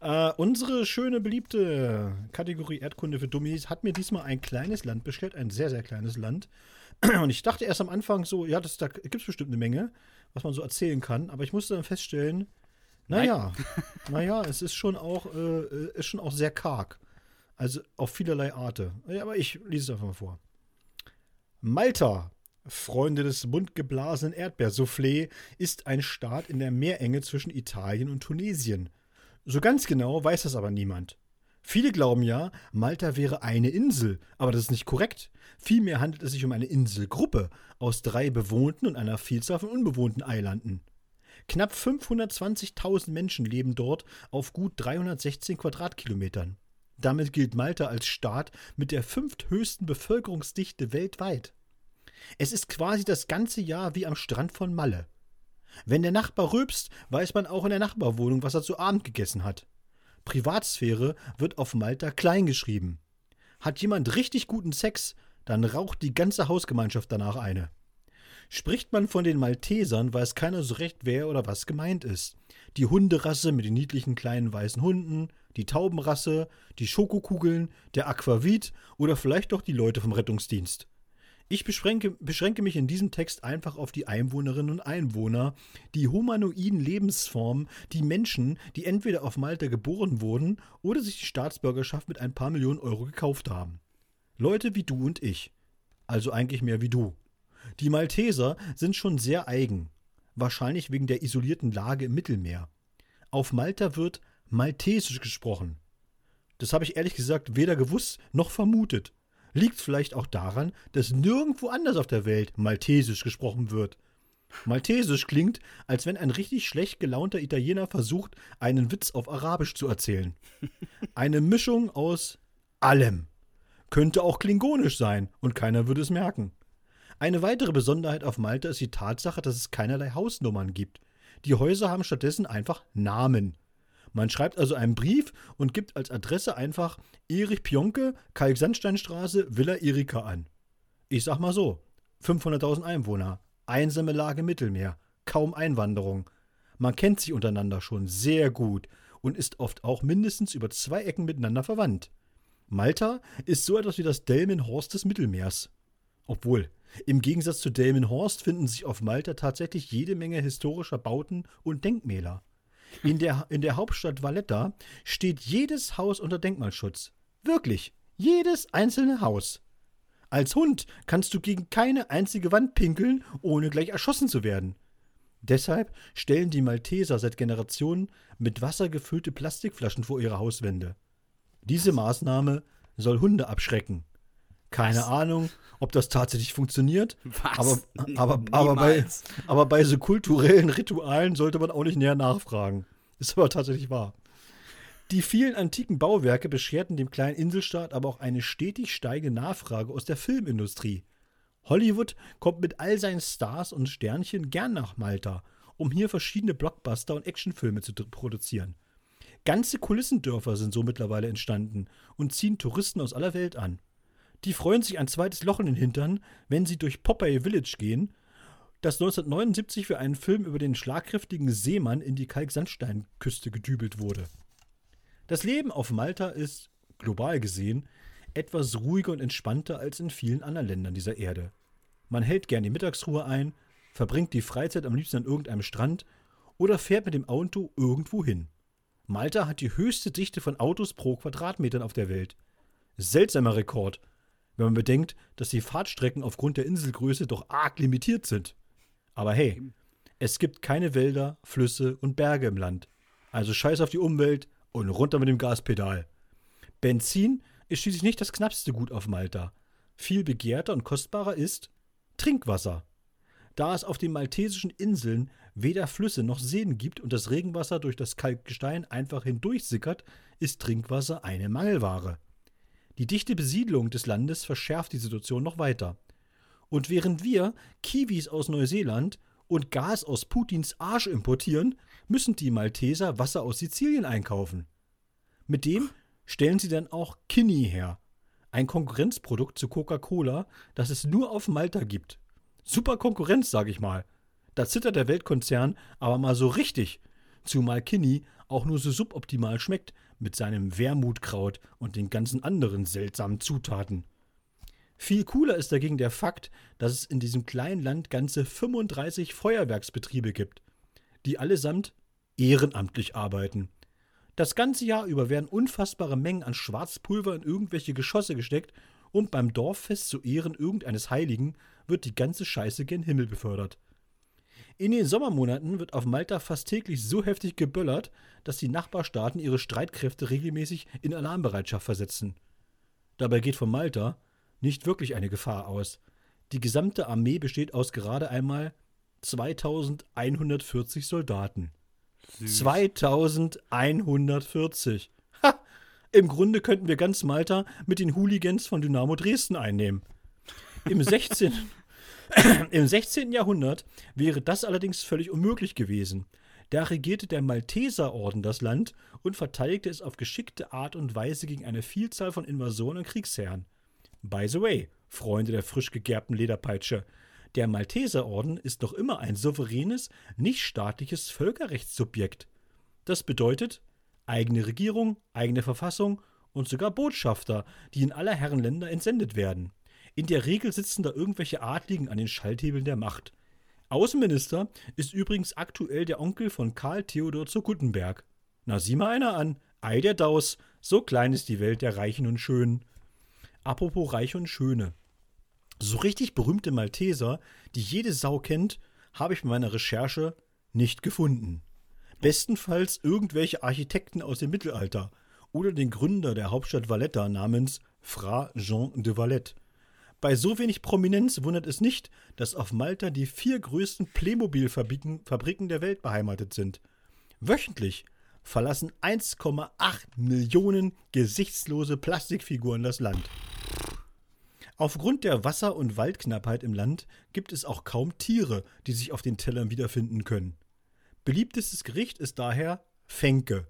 Äh, unsere schöne, beliebte Kategorie Erdkunde für Dummies hat mir diesmal ein kleines Land bestellt, ein sehr, sehr kleines Land. Und ich dachte erst am Anfang so, ja, das, da gibt es bestimmt eine Menge, was man so erzählen kann. Aber ich musste dann feststellen, naja, naja, es ist schon auch, äh, ist schon auch sehr karg. Also auf vielerlei Arte. Ja, aber ich lese es einfach mal vor. Malta, Freunde des bunt geblasenen Erdbeersoufflé, ist ein Staat in der Meerenge zwischen Italien und Tunesien. So ganz genau weiß das aber niemand. Viele glauben ja, Malta wäre eine Insel, aber das ist nicht korrekt. Vielmehr handelt es sich um eine Inselgruppe aus drei bewohnten und einer Vielzahl von unbewohnten Eilanden. Knapp 520.000 Menschen leben dort auf gut 316 Quadratkilometern. Damit gilt Malta als Staat mit der fünfthöchsten Bevölkerungsdichte weltweit. Es ist quasi das ganze Jahr wie am Strand von Malle. Wenn der Nachbar rülpst, weiß man auch in der Nachbarwohnung, was er zu Abend gegessen hat. Privatsphäre wird auf Malta kleingeschrieben. Hat jemand richtig guten Sex, dann raucht die ganze Hausgemeinschaft danach eine. Spricht man von den Maltesern, weiß keiner so recht, wer oder was gemeint ist. Die Hunderasse mit den niedlichen kleinen weißen Hunden, die Taubenrasse, die Schokokugeln, der Aquavit oder vielleicht doch die Leute vom Rettungsdienst. Ich beschränke, beschränke mich in diesem Text einfach auf die Einwohnerinnen und Einwohner, die humanoiden Lebensformen, die Menschen, die entweder auf Malta geboren wurden oder sich die Staatsbürgerschaft mit ein paar Millionen Euro gekauft haben. Leute wie du und ich. Also eigentlich mehr wie du. Die Malteser sind schon sehr eigen, wahrscheinlich wegen der isolierten Lage im Mittelmeer. Auf Malta wird Maltesisch gesprochen. Das habe ich ehrlich gesagt weder gewusst noch vermutet. Liegt vielleicht auch daran, dass nirgendwo anders auf der Welt Maltesisch gesprochen wird. Maltesisch klingt, als wenn ein richtig schlecht gelaunter Italiener versucht, einen Witz auf Arabisch zu erzählen. Eine Mischung aus allem. Könnte auch klingonisch sein und keiner würde es merken. Eine weitere Besonderheit auf Malta ist die Tatsache, dass es keinerlei Hausnummern gibt. Die Häuser haben stattdessen einfach Namen. Man schreibt also einen Brief und gibt als Adresse einfach Erich Pionke, Kalksandsteinstraße, Villa Erika an. Ich sag mal so: 500.000 Einwohner, einsame Lage Mittelmeer, kaum Einwanderung. Man kennt sich untereinander schon sehr gut und ist oft auch mindestens über zwei Ecken miteinander verwandt. Malta ist so etwas wie das Delmenhorst des Mittelmeers. Obwohl, im Gegensatz zu Delmenhorst finden sich auf Malta tatsächlich jede Menge historischer Bauten und Denkmäler. In der, in der Hauptstadt Valletta steht jedes Haus unter Denkmalschutz. Wirklich, jedes einzelne Haus. Als Hund kannst du gegen keine einzige Wand pinkeln, ohne gleich erschossen zu werden. Deshalb stellen die Malteser seit Generationen mit Wasser gefüllte Plastikflaschen vor ihre Hauswände. Diese Maßnahme soll Hunde abschrecken. Keine Was? Ahnung, ob das tatsächlich funktioniert, Was? aber, aber, aber, bei, aber bei so kulturellen Ritualen sollte man auch nicht näher nachfragen. Ist aber tatsächlich wahr. Die vielen antiken Bauwerke bescherten dem kleinen Inselstaat aber auch eine stetig steigende Nachfrage aus der Filmindustrie. Hollywood kommt mit all seinen Stars und Sternchen gern nach Malta, um hier verschiedene Blockbuster und Actionfilme zu produzieren. Ganze Kulissendörfer sind so mittlerweile entstanden und ziehen Touristen aus aller Welt an. Die freuen sich ein zweites Loch in den Hintern, wenn sie durch Popeye Village gehen, das 1979 für einen Film über den schlagkräftigen Seemann in die Kalksandsteinküste gedübelt wurde. Das Leben auf Malta ist, global gesehen, etwas ruhiger und entspannter als in vielen anderen Ländern dieser Erde. Man hält gern die Mittagsruhe ein, verbringt die Freizeit am liebsten an irgendeinem Strand oder fährt mit dem Auto irgendwo hin. Malta hat die höchste Dichte von Autos pro Quadratmetern auf der Welt. Seltsamer Rekord, wenn man bedenkt, dass die Fahrtstrecken aufgrund der Inselgröße doch arg limitiert sind. Aber hey, es gibt keine Wälder, Flüsse und Berge im Land. Also scheiß auf die Umwelt und runter mit dem Gaspedal. Benzin ist schließlich nicht das knappste Gut auf Malta. Viel begehrter und kostbarer ist Trinkwasser. Da es auf den maltesischen Inseln weder Flüsse noch Seen gibt und das Regenwasser durch das Kalkgestein einfach hindurchsickert, ist Trinkwasser eine Mangelware. Die dichte Besiedlung des Landes verschärft die Situation noch weiter. Und während wir Kiwis aus Neuseeland und Gas aus Putins Arsch importieren, müssen die Malteser Wasser aus Sizilien einkaufen. Mit dem stellen sie dann auch Kinney her, ein Konkurrenzprodukt zu Coca-Cola, das es nur auf Malta gibt. Super Konkurrenz, sag ich mal. Da zittert der Weltkonzern aber mal so richtig, zumal Kinney auch nur so suboptimal schmeckt mit seinem Wermutkraut und den ganzen anderen seltsamen Zutaten. Viel cooler ist dagegen der Fakt, dass es in diesem kleinen Land ganze 35 Feuerwerksbetriebe gibt, die allesamt ehrenamtlich arbeiten. Das ganze Jahr über werden unfassbare Mengen an Schwarzpulver in irgendwelche Geschosse gesteckt und beim Dorffest zu Ehren irgendeines Heiligen wird die ganze Scheiße gen Himmel befördert. In den Sommermonaten wird auf Malta fast täglich so heftig geböllert, dass die Nachbarstaaten ihre Streitkräfte regelmäßig in Alarmbereitschaft versetzen. Dabei geht von Malta nicht wirklich eine Gefahr aus. Die gesamte Armee besteht aus gerade einmal 2140 Soldaten. 2140. Ha! Im Grunde könnten wir ganz Malta mit den Hooligans von Dynamo Dresden einnehmen. Im 16. Im 16. Jahrhundert wäre das allerdings völlig unmöglich gewesen. Da regierte der Malteserorden das Land und verteidigte es auf geschickte Art und Weise gegen eine Vielzahl von Invasoren und Kriegsherren. By the way, Freunde der frisch gegerbten Lederpeitsche, der Malteserorden ist noch immer ein souveränes, nichtstaatliches Völkerrechtssubjekt. Das bedeutet eigene Regierung, eigene Verfassung und sogar Botschafter, die in aller Herren Länder entsendet werden. In der Regel sitzen da irgendwelche Adligen an den Schalthebeln der Macht. Außenminister ist übrigens aktuell der Onkel von Karl Theodor zu Guttenberg. Na, sieh mal einer an. Ei der Daus, so klein ist die Welt der Reichen und Schönen. Apropos Reiche und Schöne. So richtig berühmte Malteser, die jede Sau kennt, habe ich bei meiner Recherche nicht gefunden. Bestenfalls irgendwelche Architekten aus dem Mittelalter oder den Gründer der Hauptstadt Valletta namens Fra Jean de Valette. Bei so wenig Prominenz wundert es nicht, dass auf Malta die vier größten Playmobil-Fabriken Fabriken der Welt beheimatet sind. Wöchentlich verlassen 1,8 Millionen gesichtslose Plastikfiguren das Land. Aufgrund der Wasser- und Waldknappheit im Land gibt es auch kaum Tiere, die sich auf den Tellern wiederfinden können. Beliebtestes Gericht ist daher Fenke,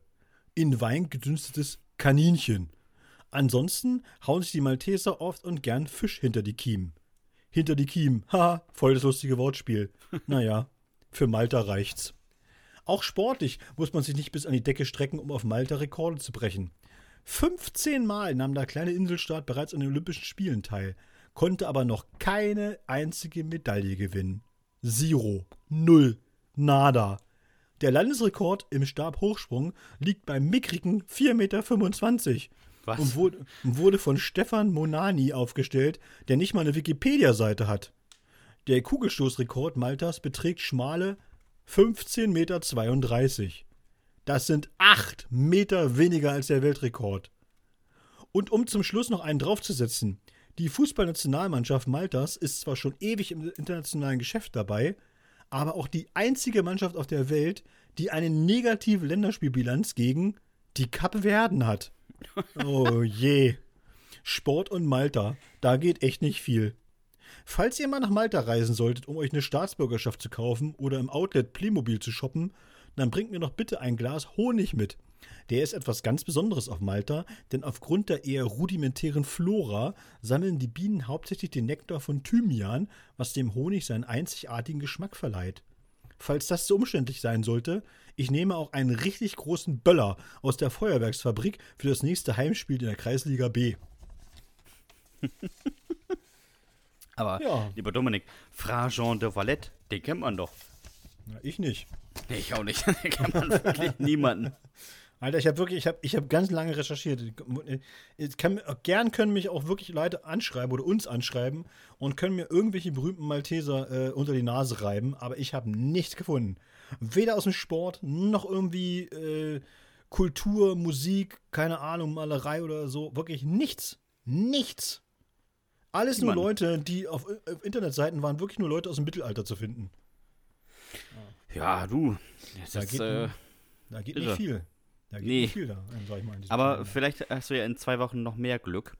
in Wein gedünstetes Kaninchen. Ansonsten hauen sich die Malteser oft und gern Fisch hinter die Kiemen. Hinter die Kiemen, haha, voll das lustige Wortspiel. naja, für Malta reicht's. Auch sportlich muss man sich nicht bis an die Decke strecken, um auf Malta Rekorde zu brechen. 15 Mal nahm der kleine Inselstaat bereits an den Olympischen Spielen teil, konnte aber noch keine einzige Medaille gewinnen. Zero. Null. Nada. Der Landesrekord im Stabhochsprung liegt bei mickrigen 4,25 Meter. Was? Und wurde, wurde von Stefan Monani aufgestellt, der nicht mal eine Wikipedia-Seite hat. Der Kugelstoßrekord Maltas beträgt schmale 15,32 Meter. Das sind 8 Meter weniger als der Weltrekord. Und um zum Schluss noch einen draufzusetzen, die Fußballnationalmannschaft Maltas ist zwar schon ewig im internationalen Geschäft dabei, aber auch die einzige Mannschaft auf der Welt, die eine negative Länderspielbilanz gegen die Kapverden hat. Oh je. Sport und Malta, da geht echt nicht viel. Falls ihr mal nach Malta reisen solltet, um euch eine Staatsbürgerschaft zu kaufen oder im Outlet Playmobil zu shoppen, dann bringt mir doch bitte ein Glas Honig mit. Der ist etwas ganz Besonderes auf Malta, denn aufgrund der eher rudimentären Flora sammeln die Bienen hauptsächlich den Nektar von Thymian, was dem Honig seinen einzigartigen Geschmack verleiht. Falls das zu umständlich sein sollte, ich nehme auch einen richtig großen Böller aus der Feuerwerksfabrik für das nächste Heimspiel in der Kreisliga B. Aber, Ja. lieber Dominik, Fra Jean de Valette, den kennt man doch. Na, ich nicht. Nee, ich auch nicht. Den kennt man wirklich niemanden. Alter, ich habe wirklich, ich habe ich hab ganz lange recherchiert. Kann, gern können mich auch wirklich Leute anschreiben oder uns anschreiben und können mir irgendwelche berühmten Malteser äh, unter die Nase reiben, aber ich habe nichts gefunden. Weder aus dem Sport, noch irgendwie äh, Kultur, Musik, keine Ahnung, Malerei oder so. Wirklich nichts. Nichts. Alles nur Mann. Leute, die auf, auf Internetseiten waren, wirklich nur Leute aus dem Mittelalter zu finden. Ja, du. Das Da ist, geht äh, Da geht Irre. nicht viel. Da geht Nee. nicht viel da, sag ich mal. aber Kalender. vielleicht hast du ja in zwei Wochen noch mehr Glück.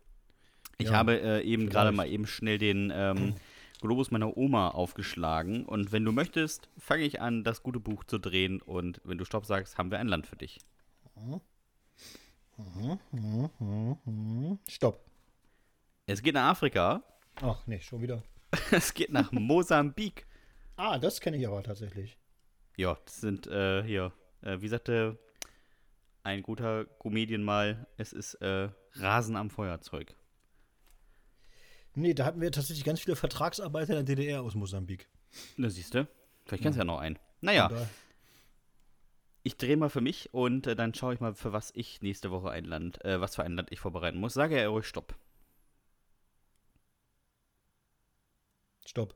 Ich Ja, habe äh, eben gerade mal eben schnell den ähm, Globus meiner Oma aufgeschlagen. Und wenn du möchtest, fange ich an, das gute Buch zu drehen. Und wenn du Stopp sagst, haben wir ein Land für dich. Stopp. Es geht nach Afrika. Ach nee, schon wieder. Es geht nach Mosambik. Ah, das kenne ich aber tatsächlich. Ja, das sind äh, hier, äh, wie sagte ein guter Comedian mal, es ist äh, Rasen am Feuerzeug. Nee, da hatten wir tatsächlich ganz viele Vertragsarbeiter in der DDR aus Mosambik. Na, siehst du? Vielleicht kennst du ja noch einen. Naja, ich drehe mal für mich und äh, dann schaue ich mal, für was ich nächste Woche ein Land, äh, was für ein Land ich vorbereiten muss. Sage er ruhig Stopp. Stopp.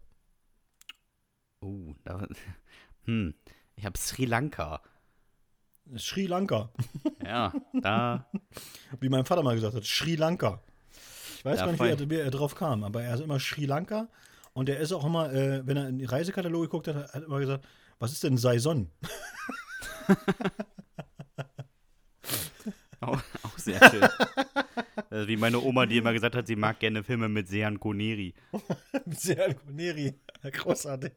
Oh, da, hm, ich habe Sri Lanka. Sri Lanka. Ja, da, Wie mein Vater mal gesagt hat, Sri Lanka. Ich weiß Ja, gar nicht, wie er, wie er drauf kam, aber er ist immer Sri Lanka. Und er ist auch immer, äh, wenn er in die Reisekataloge geguckt hat, hat er immer gesagt, was ist denn Saison? auch, auch sehr schön. äh, wie meine Oma, die immer gesagt hat, sie mag gerne Filme mit Sean Connery. Sehr Neri. Großartig.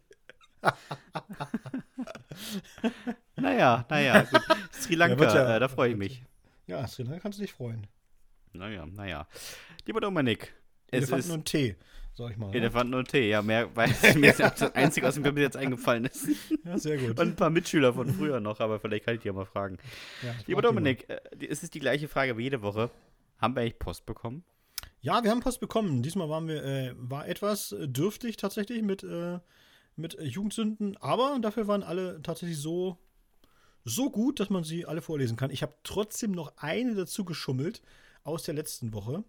Naja, naja, gut. Sri Lanka, wird ja- äh, da freue ich mich. Ja, Sri Lanka kannst du dich freuen. Naja, naja. Lieber Dominik, es Elefanten ist und Tee, sag ich mal. ne? Elefanten und Tee. Ja, mehr weiß mir ist das Einzige, was mir bis jetzt eingefallen ist. Ja, sehr gut. Und ein paar Mitschüler von früher noch, aber vielleicht kann ich die ja mal fragen. ja, Lieber frag. Dominik, äh, es ist die gleiche Frage wie jede Woche. Haben wir eigentlich Post bekommen? Ja, wir haben Post bekommen. Diesmal waren wir, äh, war etwas dürftig tatsächlich mit, äh, mit Jugendsünden, aber dafür waren alle tatsächlich so, so gut, dass man sie alle vorlesen kann. Ich habe trotzdem noch eine dazu geschummelt aus der letzten Woche.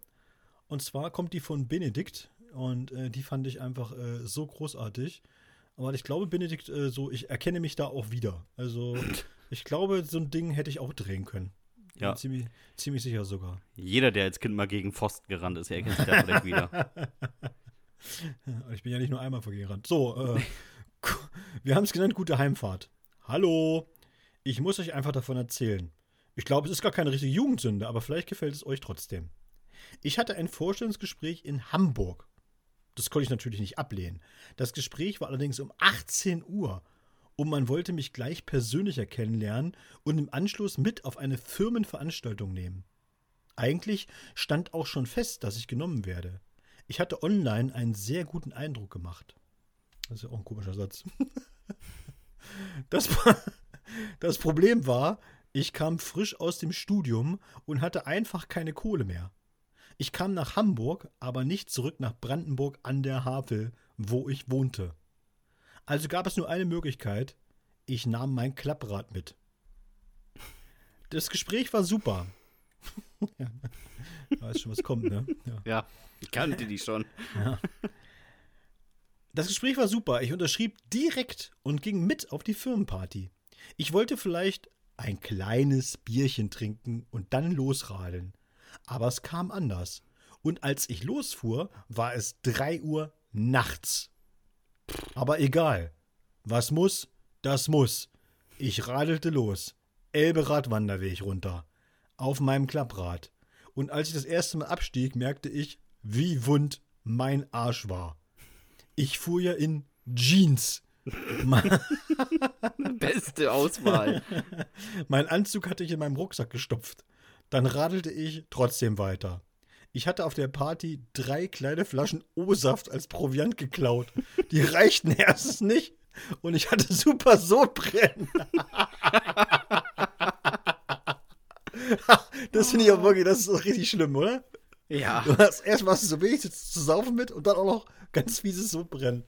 Und zwar kommt die von Benedikt und äh, die fand ich einfach äh, so großartig. Aber ich glaube, Benedikt, äh, so, ich erkenne mich da auch wieder. Also, ich glaube, so ein Ding hätte ich auch drehen können. Ja. Ziemlich, ziemlich sicher sogar. Jeder, der als Kind mal gegen Pfosten gerannt ist, erkennt sich da vielleicht wieder. Ich bin ja nicht nur einmal vorgerannt. So, äh, wir haben es genannt, gute Heimfahrt. Hallo, ich muss euch einfach davon erzählen. Ich glaube, es ist gar keine richtige Jugendsünde, aber vielleicht gefällt es euch trotzdem. Ich hatte ein Vorstellungsgespräch in Hamburg. Das konnte ich natürlich nicht ablehnen. Das Gespräch war allerdings um 18 Uhr und man wollte mich gleich persönlicher kennenlernen und im Anschluss mit auf eine Firmenveranstaltung nehmen. Eigentlich stand auch schon fest, dass ich genommen werde. Ich hatte online einen sehr guten Eindruck gemacht. Das ist ja auch ein komischer Satz. Das, das Problem war, ich kam frisch aus dem Studium und hatte einfach keine Kohle mehr. Ich kam nach Hamburg, aber nicht zurück nach Brandenburg an der Havel, wo ich wohnte. Also gab es nur eine Möglichkeit. Ich nahm mein Klapprad mit. Das Gespräch war super. ja. Weiß schon, was kommt, ne? Ja. Ja, ich kannte die schon. Das Gespräch war super. Ich unterschrieb direkt und ging mit auf die Firmenparty. Ich wollte vielleicht ein kleines Bierchen trinken und dann losradeln. Aber es kam anders. Und als ich losfuhr, war es 3 Uhr nachts. Aber egal. Was muss, das muss. Ich radelte los. Elbe Radwanderweg runter. Auf meinem Klapprad. Und als ich das erste Mal abstieg, merkte ich, wie wund mein Arsch war. Ich fuhr ja in Jeans. Beste Auswahl. mein Anzug hatte ich in meinem Rucksack gestopft. Dann radelte ich trotzdem weiter. Ich hatte auf der Party drei kleine Flaschen O-Saft als Proviant geklaut. Die reichten erstens nicht und ich hatte super Sodbrennen. das finde ich auch wirklich, das ist richtig schlimm, oder? Ja. Du hast erst was so wenig zu, zu saufen mit und dann auch noch ganz fieses Sodbrennen.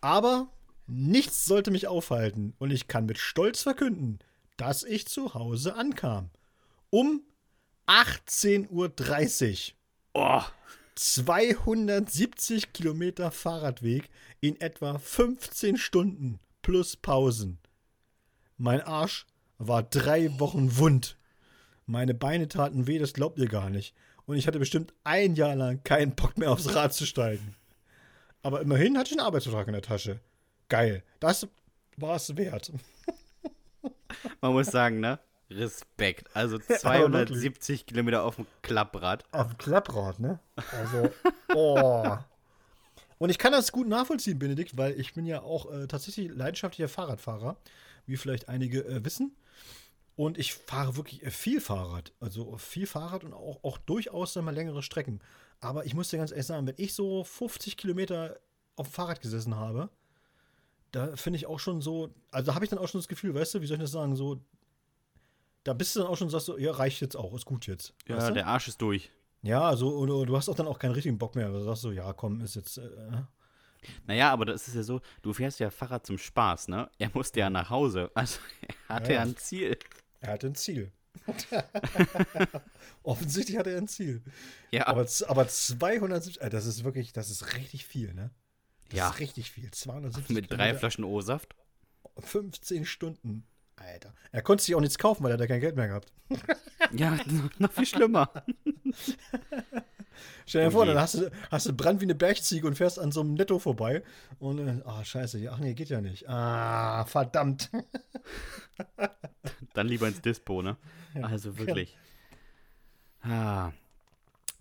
Aber nichts sollte mich aufhalten und ich kann mit Stolz verkünden, dass ich zu Hause ankam. Um 18.30 Uhr. Oh, 270 Kilometer Fahrradweg in etwa 15 Stunden plus Pausen. Mein Arsch war drei Wochen wund. Meine Beine taten weh, das glaubt ihr gar nicht. Und ich hatte bestimmt ein Jahr lang keinen Bock mehr aufs Rad zu steigen. Aber immerhin hatte ich einen Arbeitsvertrag in der Tasche. Geil. Das war es wert. man muss sagen, ne? Respekt. Also aber 270 Kilometer auf dem Klapprad. Auf dem Klapprad, ne? Also, oh. Und ich kann das gut nachvollziehen, Benedikt, weil ich bin ja auch äh, tatsächlich leidenschaftlicher Fahrradfahrer, wie vielleicht einige äh, wissen. Und ich fahre wirklich äh, viel Fahrrad. Also viel Fahrrad und auch, auch durchaus dann mal längere Strecken. Aber ich muss dir ganz ehrlich sagen, wenn ich so 50 Kilometer auf dem Fahrrad gesessen habe, da finde ich auch schon so, also habe ich dann auch schon das Gefühl, weißt du, wie soll ich das sagen, so, da bist du dann auch schon, sagst du, ja, reicht jetzt auch, ist gut jetzt. Ja, weißt du? der Arsch ist durch. Ja, so, und, und du hast auch dann auch keinen richtigen Bock mehr. Du sagst so, ja, komm, ist jetzt. Äh, Naja, aber das ist ja so, du fährst ja Fahrrad zum Spaß, ne? Er musste ja nach Hause. Also er hatte Ja, ja ein Ziel. er hatte ein Ziel. Offensichtlich hatte er ein Ziel. Ja, Aber, aber 270, äh, das ist wirklich, das ist richtig viel, ne? Das Ja. ist richtig viel. 270 mit drei Kilometer, Flaschen O-Saft. 15 Stunden. Alter. Er konnte sich auch nichts kaufen, weil er da kein Geld mehr gehabt. Ja, noch viel schlimmer. Stell dir Oh vor, je. dann hast du, hast du Brand wie eine Bergziege und fährst an so einem Netto vorbei. Und, äh, ah, scheiße, ja, ach nee, geht ja nicht. Ah, verdammt. Dann lieber ins Dispo, ne? Also wirklich. Ah.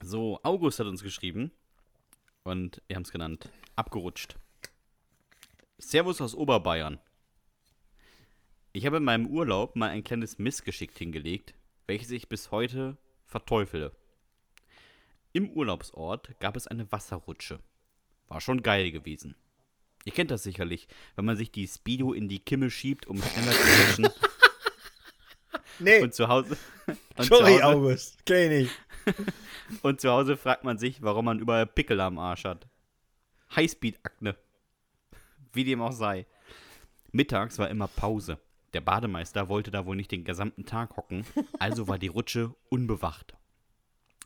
So, August hat uns geschrieben. Und wir haben es genannt. Abgerutscht. Servus aus Oberbayern. Ich habe in meinem Urlaub mal ein kleines Missgeschick hingelegt, welches ich bis heute verteufele. Im Urlaubsort gab es eine Wasserrutsche. War schon geil gewesen. Ihr kennt das sicherlich, wenn man sich die Speedo in die Kimme schiebt, um schneller zu rutschen. Nee, Und zu Hause. Und sorry, zu Hause, August. Kenn ich nicht. und zu Hause fragt man sich, warum man überall Pickel am Arsch hat. Highspeed-Akne. Wie dem auch sei. Mittags war immer Pause. Der Bademeister wollte da wohl nicht den gesamten Tag hocken, also war die Rutsche unbewacht.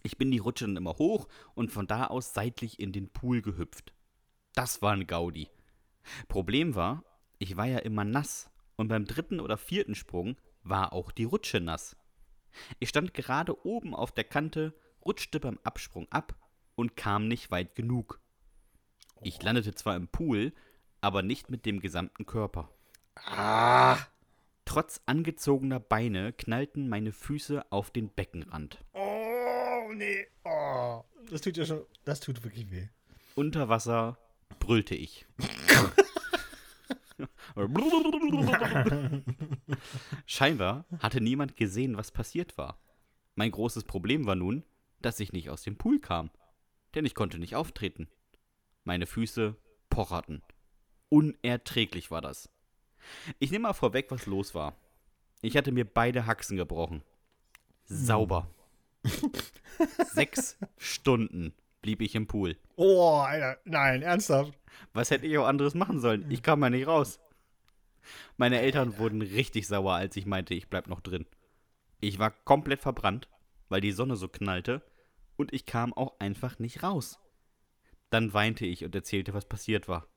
Ich bin die Rutsche dann immer hoch und von da aus seitlich in den Pool gehüpft. Das war ein Gaudi. Problem war, ich war ja immer nass und beim dritten oder vierten Sprung war auch die Rutsche nass. Ich stand gerade oben auf der Kante, rutschte beim Absprung ab und kam nicht weit genug. Ich landete zwar im Pool, aber nicht mit dem gesamten Körper. Ah. Trotz angezogener Beine knallten meine Füße auf den Beckenrand. Oh, nee. Oh. Das tut ja schon, das tut wirklich weh. Unter Wasser brüllte ich. Scheinbar hatte niemand gesehen, was passiert war. Mein großes Problem war nun, dass ich nicht aus dem Pool kam, denn ich konnte nicht auftreten. Meine Füße pocherten. Unerträglich war das. Ich nehme mal vorweg, was los war. Ich hatte mir beide Haxen gebrochen. Sauber. Sechs Stunden blieb ich im Pool. Oh, Alter. Nein, ernsthaft. Was hätte ich auch anderes machen sollen? Ich kam ja nicht raus. Meine Eltern wurden richtig sauer, als ich meinte, ich bleib noch drin. Ich war komplett verbrannt, weil die Sonne so knallte und ich kam auch einfach nicht raus. Dann weinte ich und erzählte, was passiert war.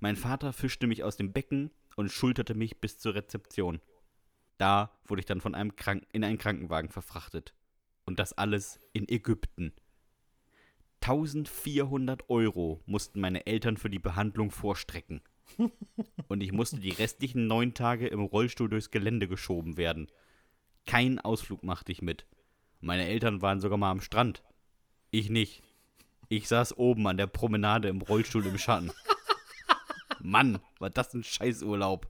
Mein Vater fischte mich aus dem Becken und schulterte mich bis zur Rezeption. Da wurde ich dann von einem Krank in einen Krankenwagen verfrachtet. Und das alles in Ägypten. 1400 Euro mussten meine Eltern für die Behandlung vorstrecken. Und ich musste die restlichen neun Tage im Rollstuhl durchs Gelände geschoben werden. Kein Ausflug machte ich mit. Meine Eltern waren sogar mal am Strand. Ich nicht. Ich saß oben an der Promenade im Rollstuhl im Schatten. Mann, war das ein Scheißurlaub.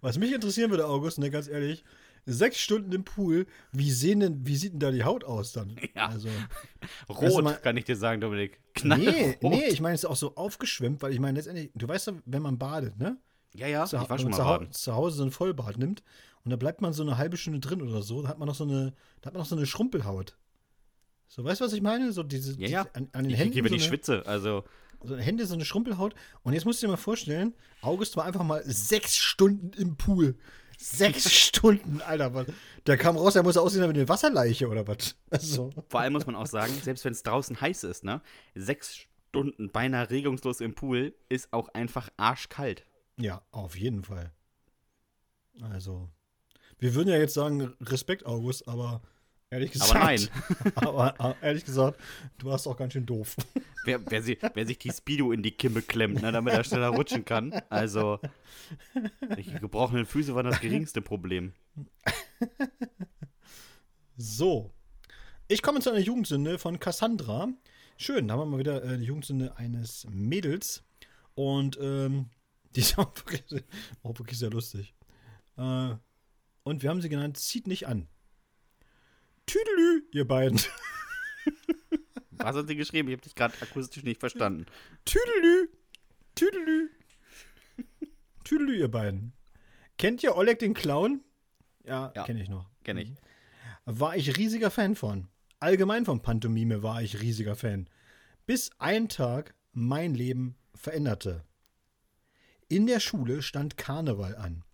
Was mich interessieren würde, August, ne, ganz ehrlich, sechs Stunden im Pool, wie, sehen denn, wie sieht denn da die Haut aus dann? Ja. Also, Rot, mal- kann ich dir sagen, Dominik. nee, Knallrot. nee, ich meine, es ist auch so aufgeschwemmt, weil ich meine, letztendlich, du weißt ja, wenn man badet, ne? Ja, ja, zu, ich war schon mal zu, baden. zu Hause so ein Vollbad nimmt und da bleibt man so eine halbe Stunde drin oder so, da hat man noch so eine, da hat man noch so eine Schrumpelhaut. So, weißt du, was ich meine? So diese, Ja, ja. an, an den Ich Händen kriege, wenn so ich eine, schwitze. Also, so Hände so eine Schrumpelhaut. Und jetzt musst du dir mal vorstellen, August war einfach mal sechs Stunden im Pool. Sechs Stunden, Alter. Was. Der kam raus, der muss aussehen wie eine Wasserleiche oder was. Also, vor allem muss man auch sagen, selbst wenn es draußen heiß ist, ne? Sechs Stunden beinahe regungslos im Pool ist auch einfach arschkalt. ja, auf jeden Fall. Also, wir würden ja jetzt sagen, Respekt, August, aber ehrlich gesagt. Aber nein. aber, aber ehrlich gesagt, du warst auch ganz schön doof. Wer, wer, sie, wer sich die Speedo in die Kimme klemmt, ne, damit er schneller rutschen kann. Also, die gebrochenen Füße waren das geringste Problem. So. Ich komme zu einer Jugendsünde von Cassandra. Schön, da haben wir mal wieder äh, die Jugendsünde eines Mädels. Und ähm, die ist auch wirklich, auch wirklich sehr lustig. Äh, und wir haben sie genannt, zieht nicht an. Tüdelü, ihr beiden. Was hat sie geschrieben? Ich habe dich gerade akustisch nicht verstanden. Tüdelü, Tüdelü. Tüdelü, ihr beiden. Kennt ihr Oleg den Clown? Ja, Ja. kenne ich noch. Kenn ich. war ich riesiger Fan von. Allgemein von Pantomime war ich riesiger Fan. Bis ein Tag mein Leben veränderte. In der Schule stand Karneval an.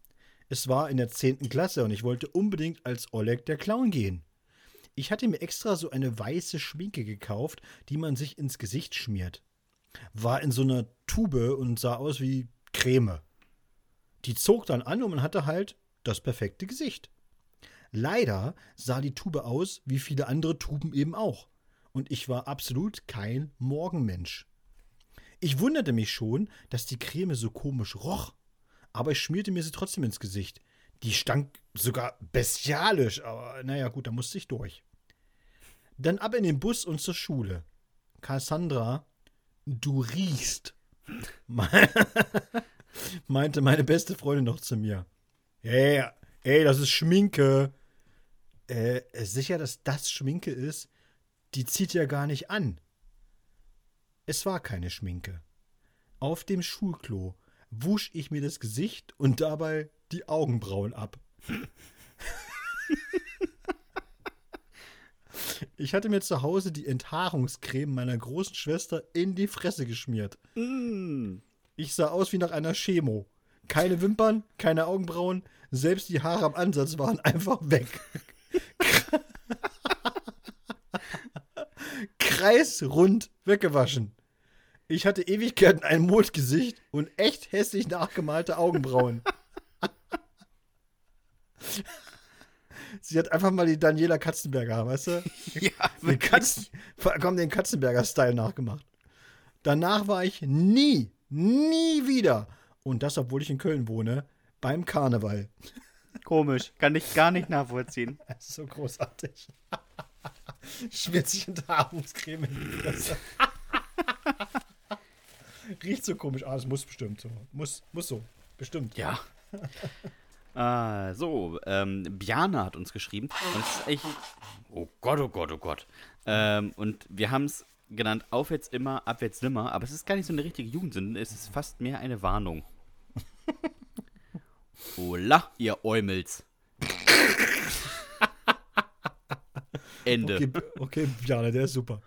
Es war in der 10. Klasse und ich wollte unbedingt als Oleg der Clown gehen. Ich hatte mir extra so eine weiße Schminke gekauft, die man sich ins Gesicht schmiert. War in so einer Tube und sah aus wie Creme. Die zog dann an und man hatte halt das perfekte Gesicht. Leider sah die Tube aus wie viele andere Tuben eben auch. Und ich war absolut kein Morgenmensch. Ich wunderte mich schon, dass die Creme so komisch roch. Aber ich schmierte mir sie trotzdem ins Gesicht. Die stank sogar bestialisch, aber naja, gut, da musste ich durch. Dann ab in den Bus und zur Schule. Cassandra, du riechst. Me- meinte meine beste Freundin noch zu mir. Hey, ey, das ist Schminke. Äh, sicher, dass das Schminke ist? Die zieht ja gar nicht an. Es war keine Schminke. Auf dem Schulklo wusch ich mir das Gesicht und dabei die Augenbrauen ab. Ich hatte mir zu Hause die Enthaarungscreme meiner großen Schwester in die Fresse geschmiert. Mm. Ich sah aus wie nach einer Chemo. Keine Wimpern, keine Augenbrauen, selbst die Haare am Ansatz waren einfach weg. Kreisrund weggewaschen. Ich hatte Ewigkeiten ein Mondgesicht und echt hässlich nachgemalte Augenbrauen. Sie hat einfach mal die Daniela Katzenberger, weißt du? Ja, Den, Katzen, komm, den Katzenberger-Style nachgemacht. Danach war ich nie, nie wieder, und das, obwohl ich in Köln wohne, beim Karneval. komisch. Kann ich gar nicht nachvollziehen. Das ist so großartig. Schmiert sich in die Fresse. Riecht so komisch. Ah, es muss bestimmt so. Muss, muss so. Bestimmt. Ja. Ah, so, ähm, Bjana hat uns geschrieben. Und es ist echt. Oh Gott, oh Gott, oh Gott. Ähm, und wir haben es genannt, aufwärts immer, abwärts nimmer. Aber es ist gar nicht so eine richtige Jugendsünde. Es ist fast mehr eine Warnung. Hola, ihr Eumels. Ende. Okay, okay, Bjane, der ist super.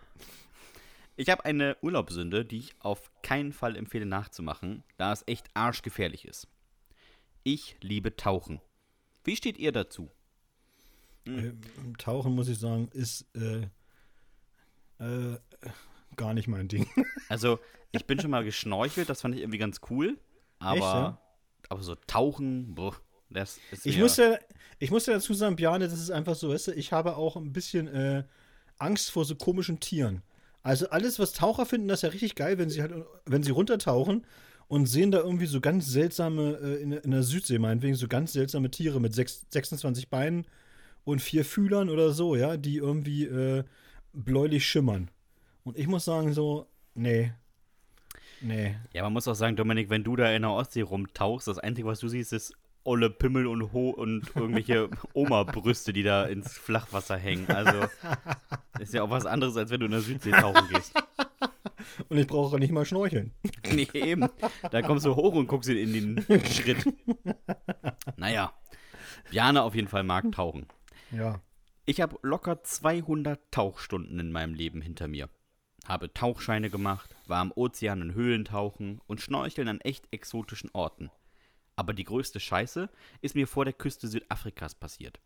Ich habe eine Urlaubssünde, die ich auf keinen Fall empfehle nachzumachen, da es echt arschgefährlich ist. Ich liebe Tauchen. Wie steht ihr dazu? Äh, Tauchen, muss ich sagen, ist äh, äh, gar nicht mein Ding. Also, ich bin schon mal geschnorchelt, das fand ich irgendwie ganz cool. Aber, Echt, ja? aber so Tauchen, boah, das ist Ich muss, ja, ich muss ja dazu sagen, Bjane, das ist einfach so, weißt du, ich habe auch ein bisschen äh, Angst vor so komischen Tieren. Also alles, was Taucher finden, das ist ja richtig geil, wenn sie halt, wenn sie runtertauchen und sehen da irgendwie so ganz seltsame, äh, in, in der Südsee meinetwegen, so ganz seltsame Tiere mit sechs, 26 Beinen und vier Fühlern oder so, ja, die irgendwie äh, bläulich schimmern. Und ich muss sagen, so, nee. Nee. Ja, man muss auch sagen, Dominik, wenn du da in der Ostsee rumtauchst, das Einzige, was du siehst, ist olle Pimmel und, Ho und irgendwelche Oma-Brüste, die da ins Flachwasser hängen. Also, ist ja auch was anderes, als wenn du in der Südsee tauchen gehst. Und ich brauche nicht mal schnorcheln. Nee, eben. Da kommst du hoch und guckst in den Schritt. Naja, Jana auf jeden Fall mag tauchen. Ja. Ich habe locker 200 Tauchstunden in meinem Leben hinter mir. Habe Tauchscheine gemacht, war am Ozean in Höhlen tauchen und schnorcheln an echt exotischen Orten. Aber die größte Scheiße ist mir vor der Küste Südafrikas passiert.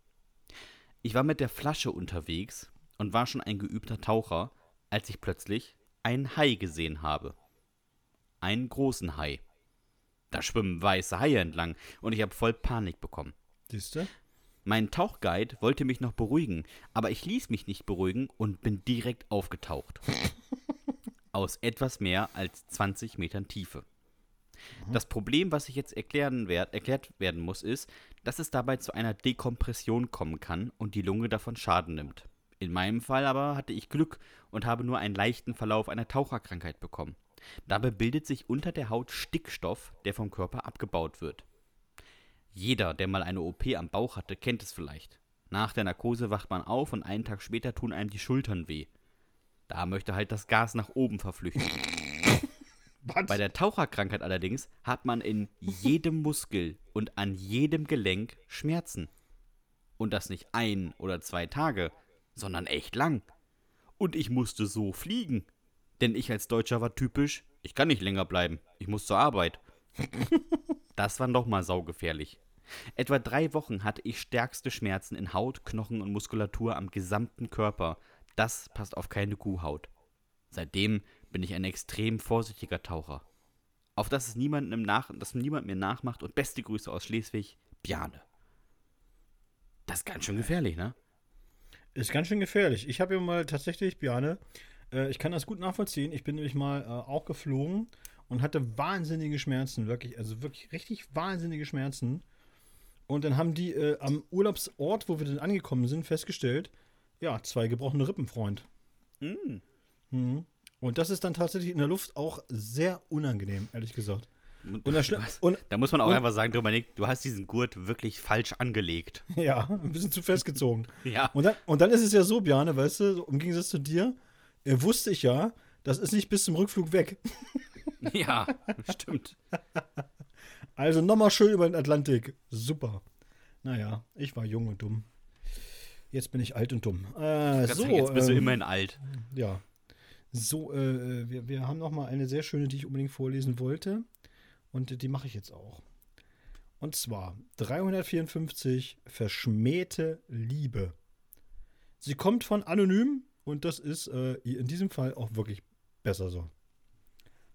Ich war mit der Flasche unterwegs und war schon ein geübter Taucher, als ich plötzlich einen Hai gesehen habe. Einen großen Hai. Da schwimmen weiße Haie entlang und ich habe voll Panik bekommen. Siehst du? Mein Tauchguide wollte mich noch beruhigen, aber ich ließ mich nicht beruhigen und bin direkt aufgetaucht. Aus etwas mehr als 20 Metern Tiefe. Das Problem, was ich jetzt erklären werd, erklärt werden muss, ist, dass es dabei zu einer Dekompression kommen kann und die Lunge davon Schaden nimmt. In meinem Fall aber hatte ich Glück und habe nur einen leichten Verlauf einer Taucherkrankheit bekommen. Dabei bildet sich unter der Haut Stickstoff, der vom Körper abgebaut wird. Jeder, der mal eine OP am Bauch hatte, kennt es vielleicht. Nach der Narkose wacht man auf und einen Tag später tun einem die Schultern weh. Da möchte halt das Gas nach oben verflüchten. Was? Bei der Taucherkrankheit allerdings hat man in jedem Muskel und an jedem Gelenk Schmerzen. Und das nicht ein oder zwei Tage, sondern echt lang. Und ich musste so fliegen. Denn ich als Deutscher war typisch, ich kann nicht länger bleiben, ich muss zur Arbeit. Das war doch mal saugefährlich. Etwa drei Wochen hatte ich stärkste Schmerzen in Haut, Knochen und Muskulatur am gesamten Körper. Das passt auf keine Kuhhaut. Seitdem bin ich ein extrem vorsichtiger Taucher. Auf dass es niemandem nach, dass niemand mir nachmacht und beste Grüße aus Schleswig, Bjane. Das ist ganz schön gefährlich, ne? Ist ganz schön gefährlich. Ich habe ja mal tatsächlich, Bjane, äh, ich kann das gut nachvollziehen. Ich bin nämlich mal äh, auch geflogen und hatte wahnsinnige Schmerzen, wirklich, also wirklich richtig wahnsinnige Schmerzen. Und dann haben die äh, am Urlaubsort, wo wir dann angekommen sind, festgestellt, ja, zwei gebrochene Rippen, Freund. Mm. Mhm. Und das ist dann tatsächlich in der Luft auch sehr unangenehm, ehrlich gesagt. Und, das und- da muss man auch und- einfach sagen, Dominik, du hast diesen Gurt wirklich falsch angelegt. Ja, ein bisschen zu festgezogen. Ja. Und dann, und dann ist es ja so, Bjane, weißt du, im Gegensatz zu dir, äh, wusste ich ja, das ist nicht bis zum Rückflug weg. Ja, stimmt. Also nochmal schön über den Atlantik. Super. Naja, ich war jung und dumm. Jetzt bin ich alt und dumm. Äh, so, sagen, jetzt bist du ähm, immerhin alt. Ja. So, äh, wir, wir haben noch mal eine sehr schöne, die ich unbedingt vorlesen wollte. Und die mache ich jetzt auch. Und zwar 354 Verschmähte Liebe. Sie kommt von Anonym und das ist äh, in diesem Fall auch wirklich besser so.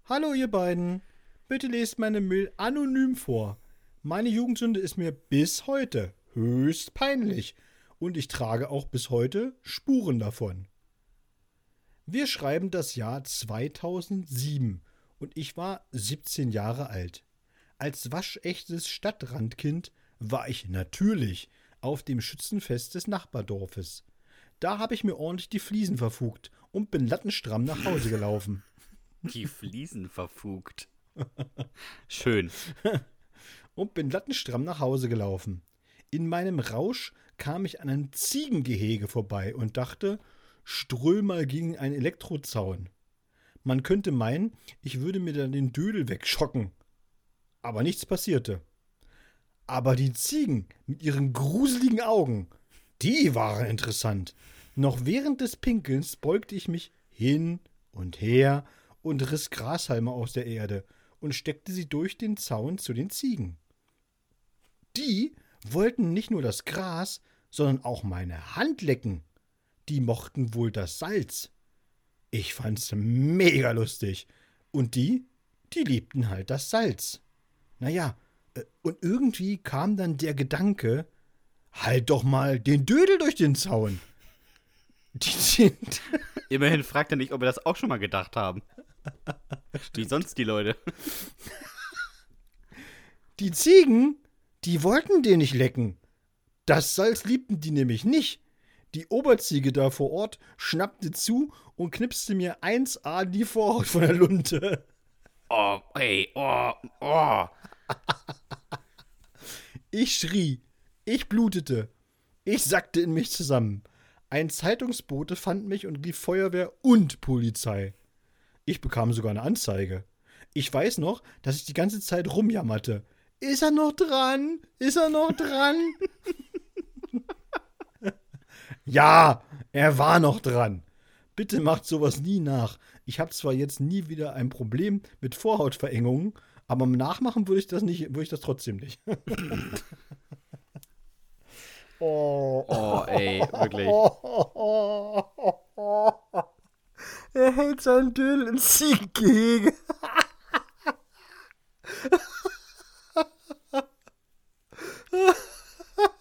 Hallo ihr beiden. Bitte lest meine Mail anonym vor. Meine Jugendsünde ist mir bis heute höchst peinlich und ich trage auch bis heute Spuren davon. Wir schreiben das Jahr 2007 und ich war 17 Jahre alt. Als waschechtes Stadtrandkind war ich natürlich auf dem Schützenfest des Nachbardorfes. Da habe ich mir ordentlich die Fliesen verfugt und bin lattenstramm nach Hause gelaufen. Die Fliesen verfugt. Schön. und bin lattenstramm nach Hause gelaufen. In meinem Rausch kam ich an einem Ziegengehege vorbei und dachte, ström mal gegen einen Elektrozaun. Man könnte meinen, ich würde mir dann den Dödel wegschocken. Aber nichts passierte. Aber die Ziegen mit ihren gruseligen Augen, die waren interessant. Noch während des Pinkelns beugte ich mich hin und her und riss Grashalme aus der Erde und steckte sie durch den Zaun zu den Ziegen. Die wollten nicht nur das Gras, sondern auch meine Hand lecken. Die mochten wohl das Salz. Ich fand's mega lustig. Und die, die liebten halt das Salz. Naja, äh, und irgendwie kam dann der Gedanke, halt doch mal den Dödel durch den Zaun. Die sind. Immerhin fragt er nicht, ob wir das auch schon mal gedacht haben. Wie sonst die Leute. Die Ziegen, die wollten den nicht lecken. Das Salz liebten die nämlich nicht. Die Oberziege da vor Ort schnappte zu und knipste mir 1A die Vorhaut von der Lunte. Oh, ey, oh, oh. Ich schrie, ich blutete, ich sackte in mich zusammen. Ein Zeitungsbote fand mich und rief Feuerwehr und Polizei. Ich bekam sogar eine Anzeige. Ich weiß noch, dass ich die ganze Zeit rumjammerte. Ist er noch dran? Ist er noch dran? ja, er war noch dran. Bitte macht sowas nie nach. Ich habe zwar jetzt nie wieder ein Problem mit Vorhautverengungen, aber nachmachen würde ich das nicht, würde ich das trotzdem nicht. oh. oh, ey, wirklich. Er hält sein Dödel ins Ziegengehege.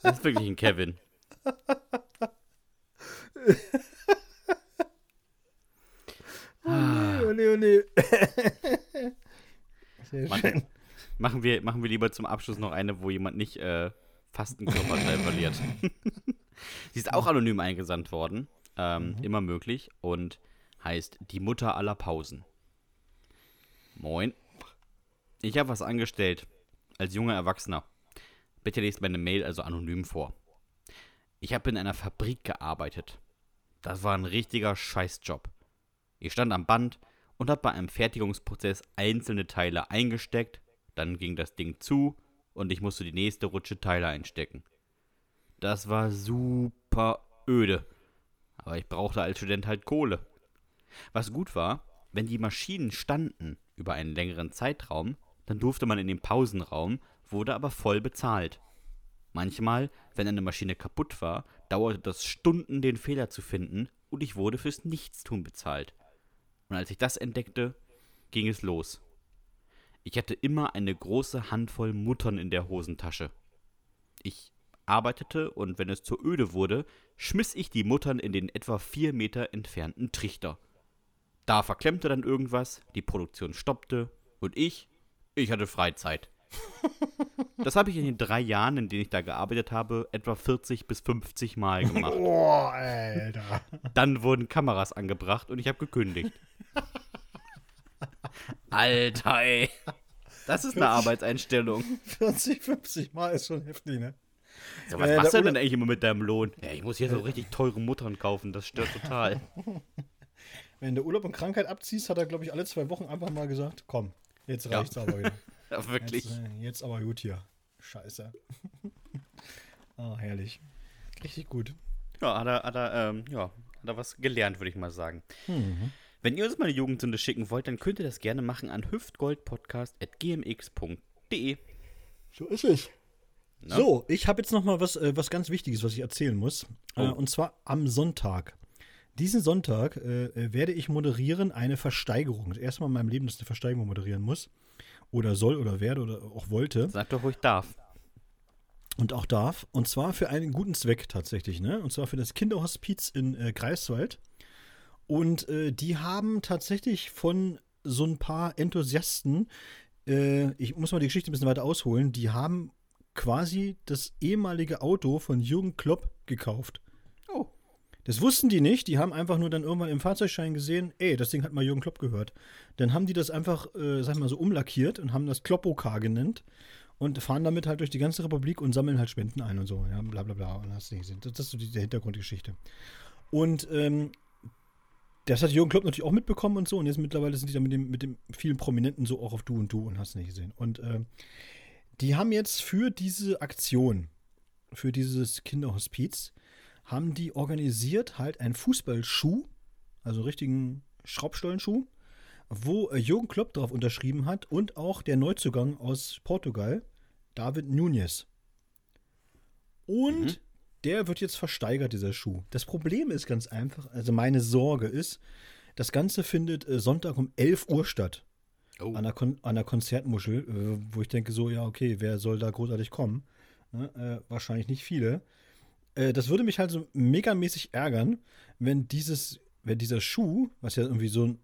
Das ist wirklich ein Kevin. oh nee, oh nee, oh nee. Sehr Mann, schön. Machen wir, machen wir lieber zum Abschluss noch eine, wo jemand nicht äh, fast einen Körperteil verliert. Sie ist auch anonym eingesandt worden. Ähm, mhm. Immer möglich. Und heißt Die Mutter aller Pausen. Moin. Ich habe was angestellt. Als junger Erwachsener. Bitte lest meine Mail also anonym vor. Ich habe in einer Fabrik gearbeitet. Das war ein richtiger Scheißjob. Ich stand am Band und habe bei einem Fertigungsprozess einzelne Teile eingesteckt, dann ging das Ding zu und ich musste die nächste Rutsche Teile einstecken. Das war super öde. Aber ich brauchte als Student halt Kohle. Was gut war, wenn die Maschinen standen über einen längeren Zeitraum, dann durfte man in den Pausenraum, wurde aber voll bezahlt. Manchmal, wenn eine Maschine kaputt war, dauerte das Stunden, den Fehler zu finden, und ich wurde fürs Nichtstun bezahlt. Und als ich das entdeckte, ging es los. Ich hatte immer eine große Handvoll Muttern in der Hosentasche. Ich arbeitete und wenn es zu öde wurde, schmiss ich die Muttern in den etwa vier Meter entfernten Trichter. Da verklemmte dann irgendwas, die Produktion stoppte und ich, ich hatte Freizeit. Das habe ich in den drei Jahren, in denen ich da gearbeitet habe, etwa 40 bis 50 Mal gemacht. Boah, Alter. Dann wurden Kameras angebracht und ich habe gekündigt. Alter, ey. Das ist eine Arbeitseinstellung. 40, 50 Mal ist schon heftig, ne? Ja, was äh, machst du denn eigentlich immer mit deinem Lohn? Ja, ich muss hier so richtig teure Muttern kaufen, das stört total. Wenn du Urlaub und Krankheit abziehst, hat er, glaube ich, alle zwei Wochen einfach mal gesagt, komm, jetzt reicht's ja. aber wieder. Ja, wirklich. Jetzt, äh, jetzt, aber gut hier. Scheiße. oh, herrlich. Richtig gut. Ja, hat er, hat er, ähm, ja, hat er was gelernt, würde ich mal sagen. Mhm. Wenn ihr uns mal eine Jugendsünde schicken wollt, dann könnt ihr das gerne machen an hüftgoldpodcast.gmx.de. So ist es. Na? So, ich habe jetzt noch mal was, äh, was ganz Wichtiges, was ich erzählen muss. Äh, oh. Äh, und zwar am Sonntag. Diesen Sonntag äh, äh, werde ich moderieren eine Versteigerung. Das erste Mal in meinem Leben, dass ich eine Versteigerung moderieren muss. Oder soll oder werde oder auch wollte. Sag doch ruhig darf. Und auch darf. Und zwar für einen guten Zweck tatsächlich. Ne? Und zwar für das Kinderhospiz in äh, Greifswald. Und äh, die haben tatsächlich von so ein paar Enthusiasten, äh, ich muss mal die Geschichte ein bisschen weiter ausholen, die haben quasi das ehemalige Auto von Jürgen Klopp gekauft. Das wussten die nicht, die haben einfach nur dann irgendwann im Fahrzeugschein gesehen, ey, das Ding hat mal Jürgen Klopp gehört. Dann haben die das einfach, äh, sag ich mal so, umlackiert und haben das Kloppokar genannt und fahren damit halt durch die ganze Republik und sammeln halt Spenden ein und so, ja, bla bla bla. Und hast nicht gesehen. Das, das ist so die, die Hintergrundgeschichte. Und ähm, das hat Jürgen Klopp natürlich auch mitbekommen und so. Und jetzt mittlerweile sind die da mit dem, mit dem vielen Prominenten so auch auf Du und Du und hast nicht gesehen. Und äh, die haben jetzt für diese Aktion, für dieses Kinderhospiz, haben die organisiert halt einen Fußballschuh, also richtigen Schraubstollenschuh, wo äh, Jürgen Klopp drauf unterschrieben hat und auch der Neuzugang aus Portugal, David Nunes. Und Mhm. der wird jetzt versteigert, dieser Schuh. Das Problem ist ganz einfach, also meine Sorge ist, das Ganze findet äh, Sonntag um 11 Uhr statt. Oh. An der, Kon an der Konzertmuschel, äh, wo ich denke so, ja, okay, wer soll da großartig kommen? Ne? Äh, wahrscheinlich nicht viele. Äh, das würde mich halt so megamäßig ärgern, wenn dieses, wenn dieser Schuh, was ja irgendwie so ein,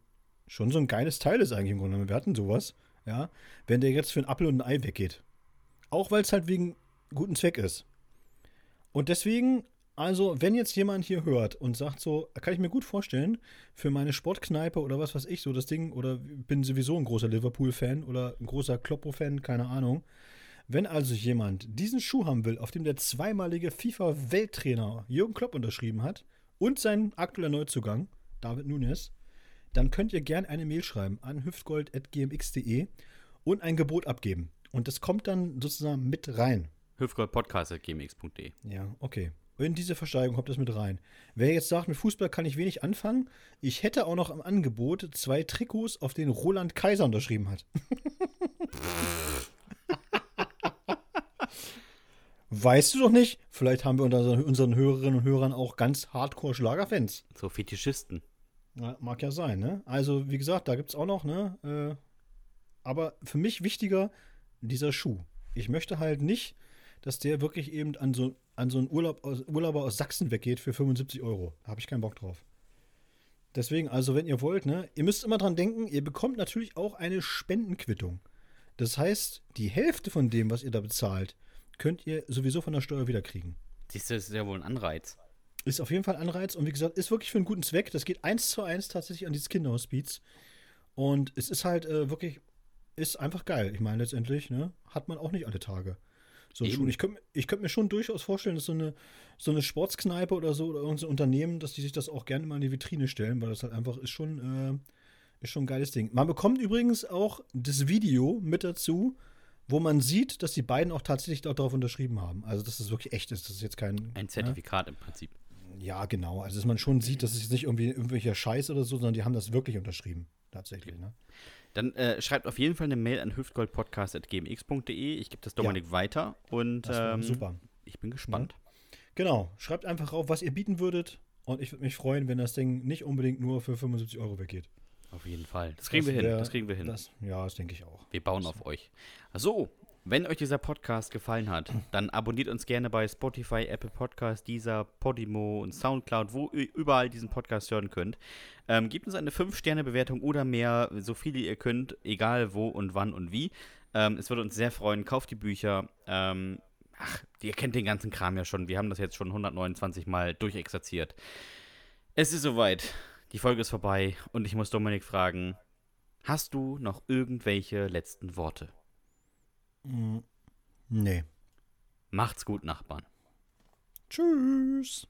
schon so ein geiles Teil ist eigentlich im Grunde, wir hatten sowas, ja, wenn der jetzt für ein Apfel und ein Ei weggeht. Auch weil es halt wegen guten Zweck ist. Und deswegen, also, wenn jetzt jemand hier hört und sagt so, kann ich mir gut vorstellen, für meine Sportkneipe oder was weiß ich, so das Ding, oder bin sowieso ein großer Liverpool-Fan oder ein großer Kloppo-Fan, keine Ahnung. Wenn also jemand diesen Schuh haben will, auf dem der zweimalige FIFA-Welttrainer Jürgen Klopp unterschrieben hat und sein aktueller Neuzugang, David Nunes, dann könnt ihr gerne eine Mail schreiben an hüftgold.gmx.de und ein Gebot abgeben. Und das kommt dann sozusagen mit rein. Hüftgoldpodcast.gmx.de. Ja, okay. In diese Versteigerung kommt das mit rein. Wer jetzt sagt, mit Fußball kann ich wenig anfangen, ich hätte auch noch im Angebot zwei Trikots, auf denen Roland Kaiser unterschrieben hat. weißt du doch nicht? Vielleicht haben wir unter unseren Hörerinnen und Hörern auch ganz Hardcore-Schlagerfans. So Fetischisten. Ja, mag ja sein, ne? Also, wie gesagt, da gibt es auch noch, ne? Äh, aber für mich wichtiger dieser Schuh. Ich möchte halt nicht, dass der wirklich eben an so, an so einen Urlaub aus, Urlauber aus Sachsen weggeht für 75 Euro. Da habe ich keinen Bock drauf. Deswegen, also wenn ihr wollt, ne, ihr müsst immer dran denken, ihr bekommt natürlich auch eine Spendenquittung. Das heißt, die Hälfte von dem, was ihr da bezahlt, könnt ihr sowieso von der Steuer wiederkriegen. Siehst du, das ist ja wohl ein Anreiz. Ist auf jeden Fall Anreiz und wie gesagt, ist wirklich für einen guten Zweck. Das geht eins zu eins tatsächlich an dieses Kinderhospiz. Und es ist halt äh, wirklich, ist einfach geil. Ich meine, letztendlich, ne, hat man auch nicht alle Tage. So ein. Ich könnte ich könnt mir schon durchaus vorstellen, dass so eine, so eine Sportskneipe oder so oder irgendein Unternehmen, dass die sich das auch gerne mal in die Vitrine stellen, weil das halt einfach ist schon, äh, ist schon ein geiles Ding. Man bekommt übrigens auch das Video mit dazu, wo man sieht, dass die beiden auch tatsächlich darauf unterschrieben haben. Also, dass das wirklich echt ist. Das ist jetzt kein. Ein ne? Zertifikat im Prinzip. Ja, genau. Also, dass man schon sieht, dass es jetzt nicht irgendwie irgendwelcher Scheiß oder so, sondern die haben das wirklich unterschrieben. Tatsächlich, ne? Dann äh, schreibt auf jeden Fall eine Mail an hüftgoldpodcast.gmx.de. Ich gebe das Dominik weiter und ähm, super. ich bin gespannt. Genau. Schreibt einfach auf, was ihr bieten würdet. Und ich würde mich freuen, wenn das Ding nicht unbedingt nur für 75 Euro weggeht. Auf jeden Fall. Das kriegen wir hin. Das kriegen wir hin. Das, ja, das denke ich auch. Wir bauen auf euch. So, wenn euch dieser Podcast gefallen hat, dann abonniert uns gerne bei Spotify, Apple Podcast, Deezer, Podimo und Soundcloud, wo ihr überall diesen Podcast hören könnt. Ähm, gebt uns eine 5-Sterne-Bewertung oder mehr, so viele ihr könnt, egal wo und wann und wie. Ähm, es würde uns sehr freuen. Kauft die Bücher. Ähm, ach, ihr kennt den ganzen Kram ja schon. Wir haben das jetzt schon 129 Mal durchexerziert. Es ist soweit. Die Folge ist vorbei und ich muss Dominik fragen, hast du noch irgendwelche letzten Worte? Mm, nee. Macht's gut, Nachbarn. Tschüss.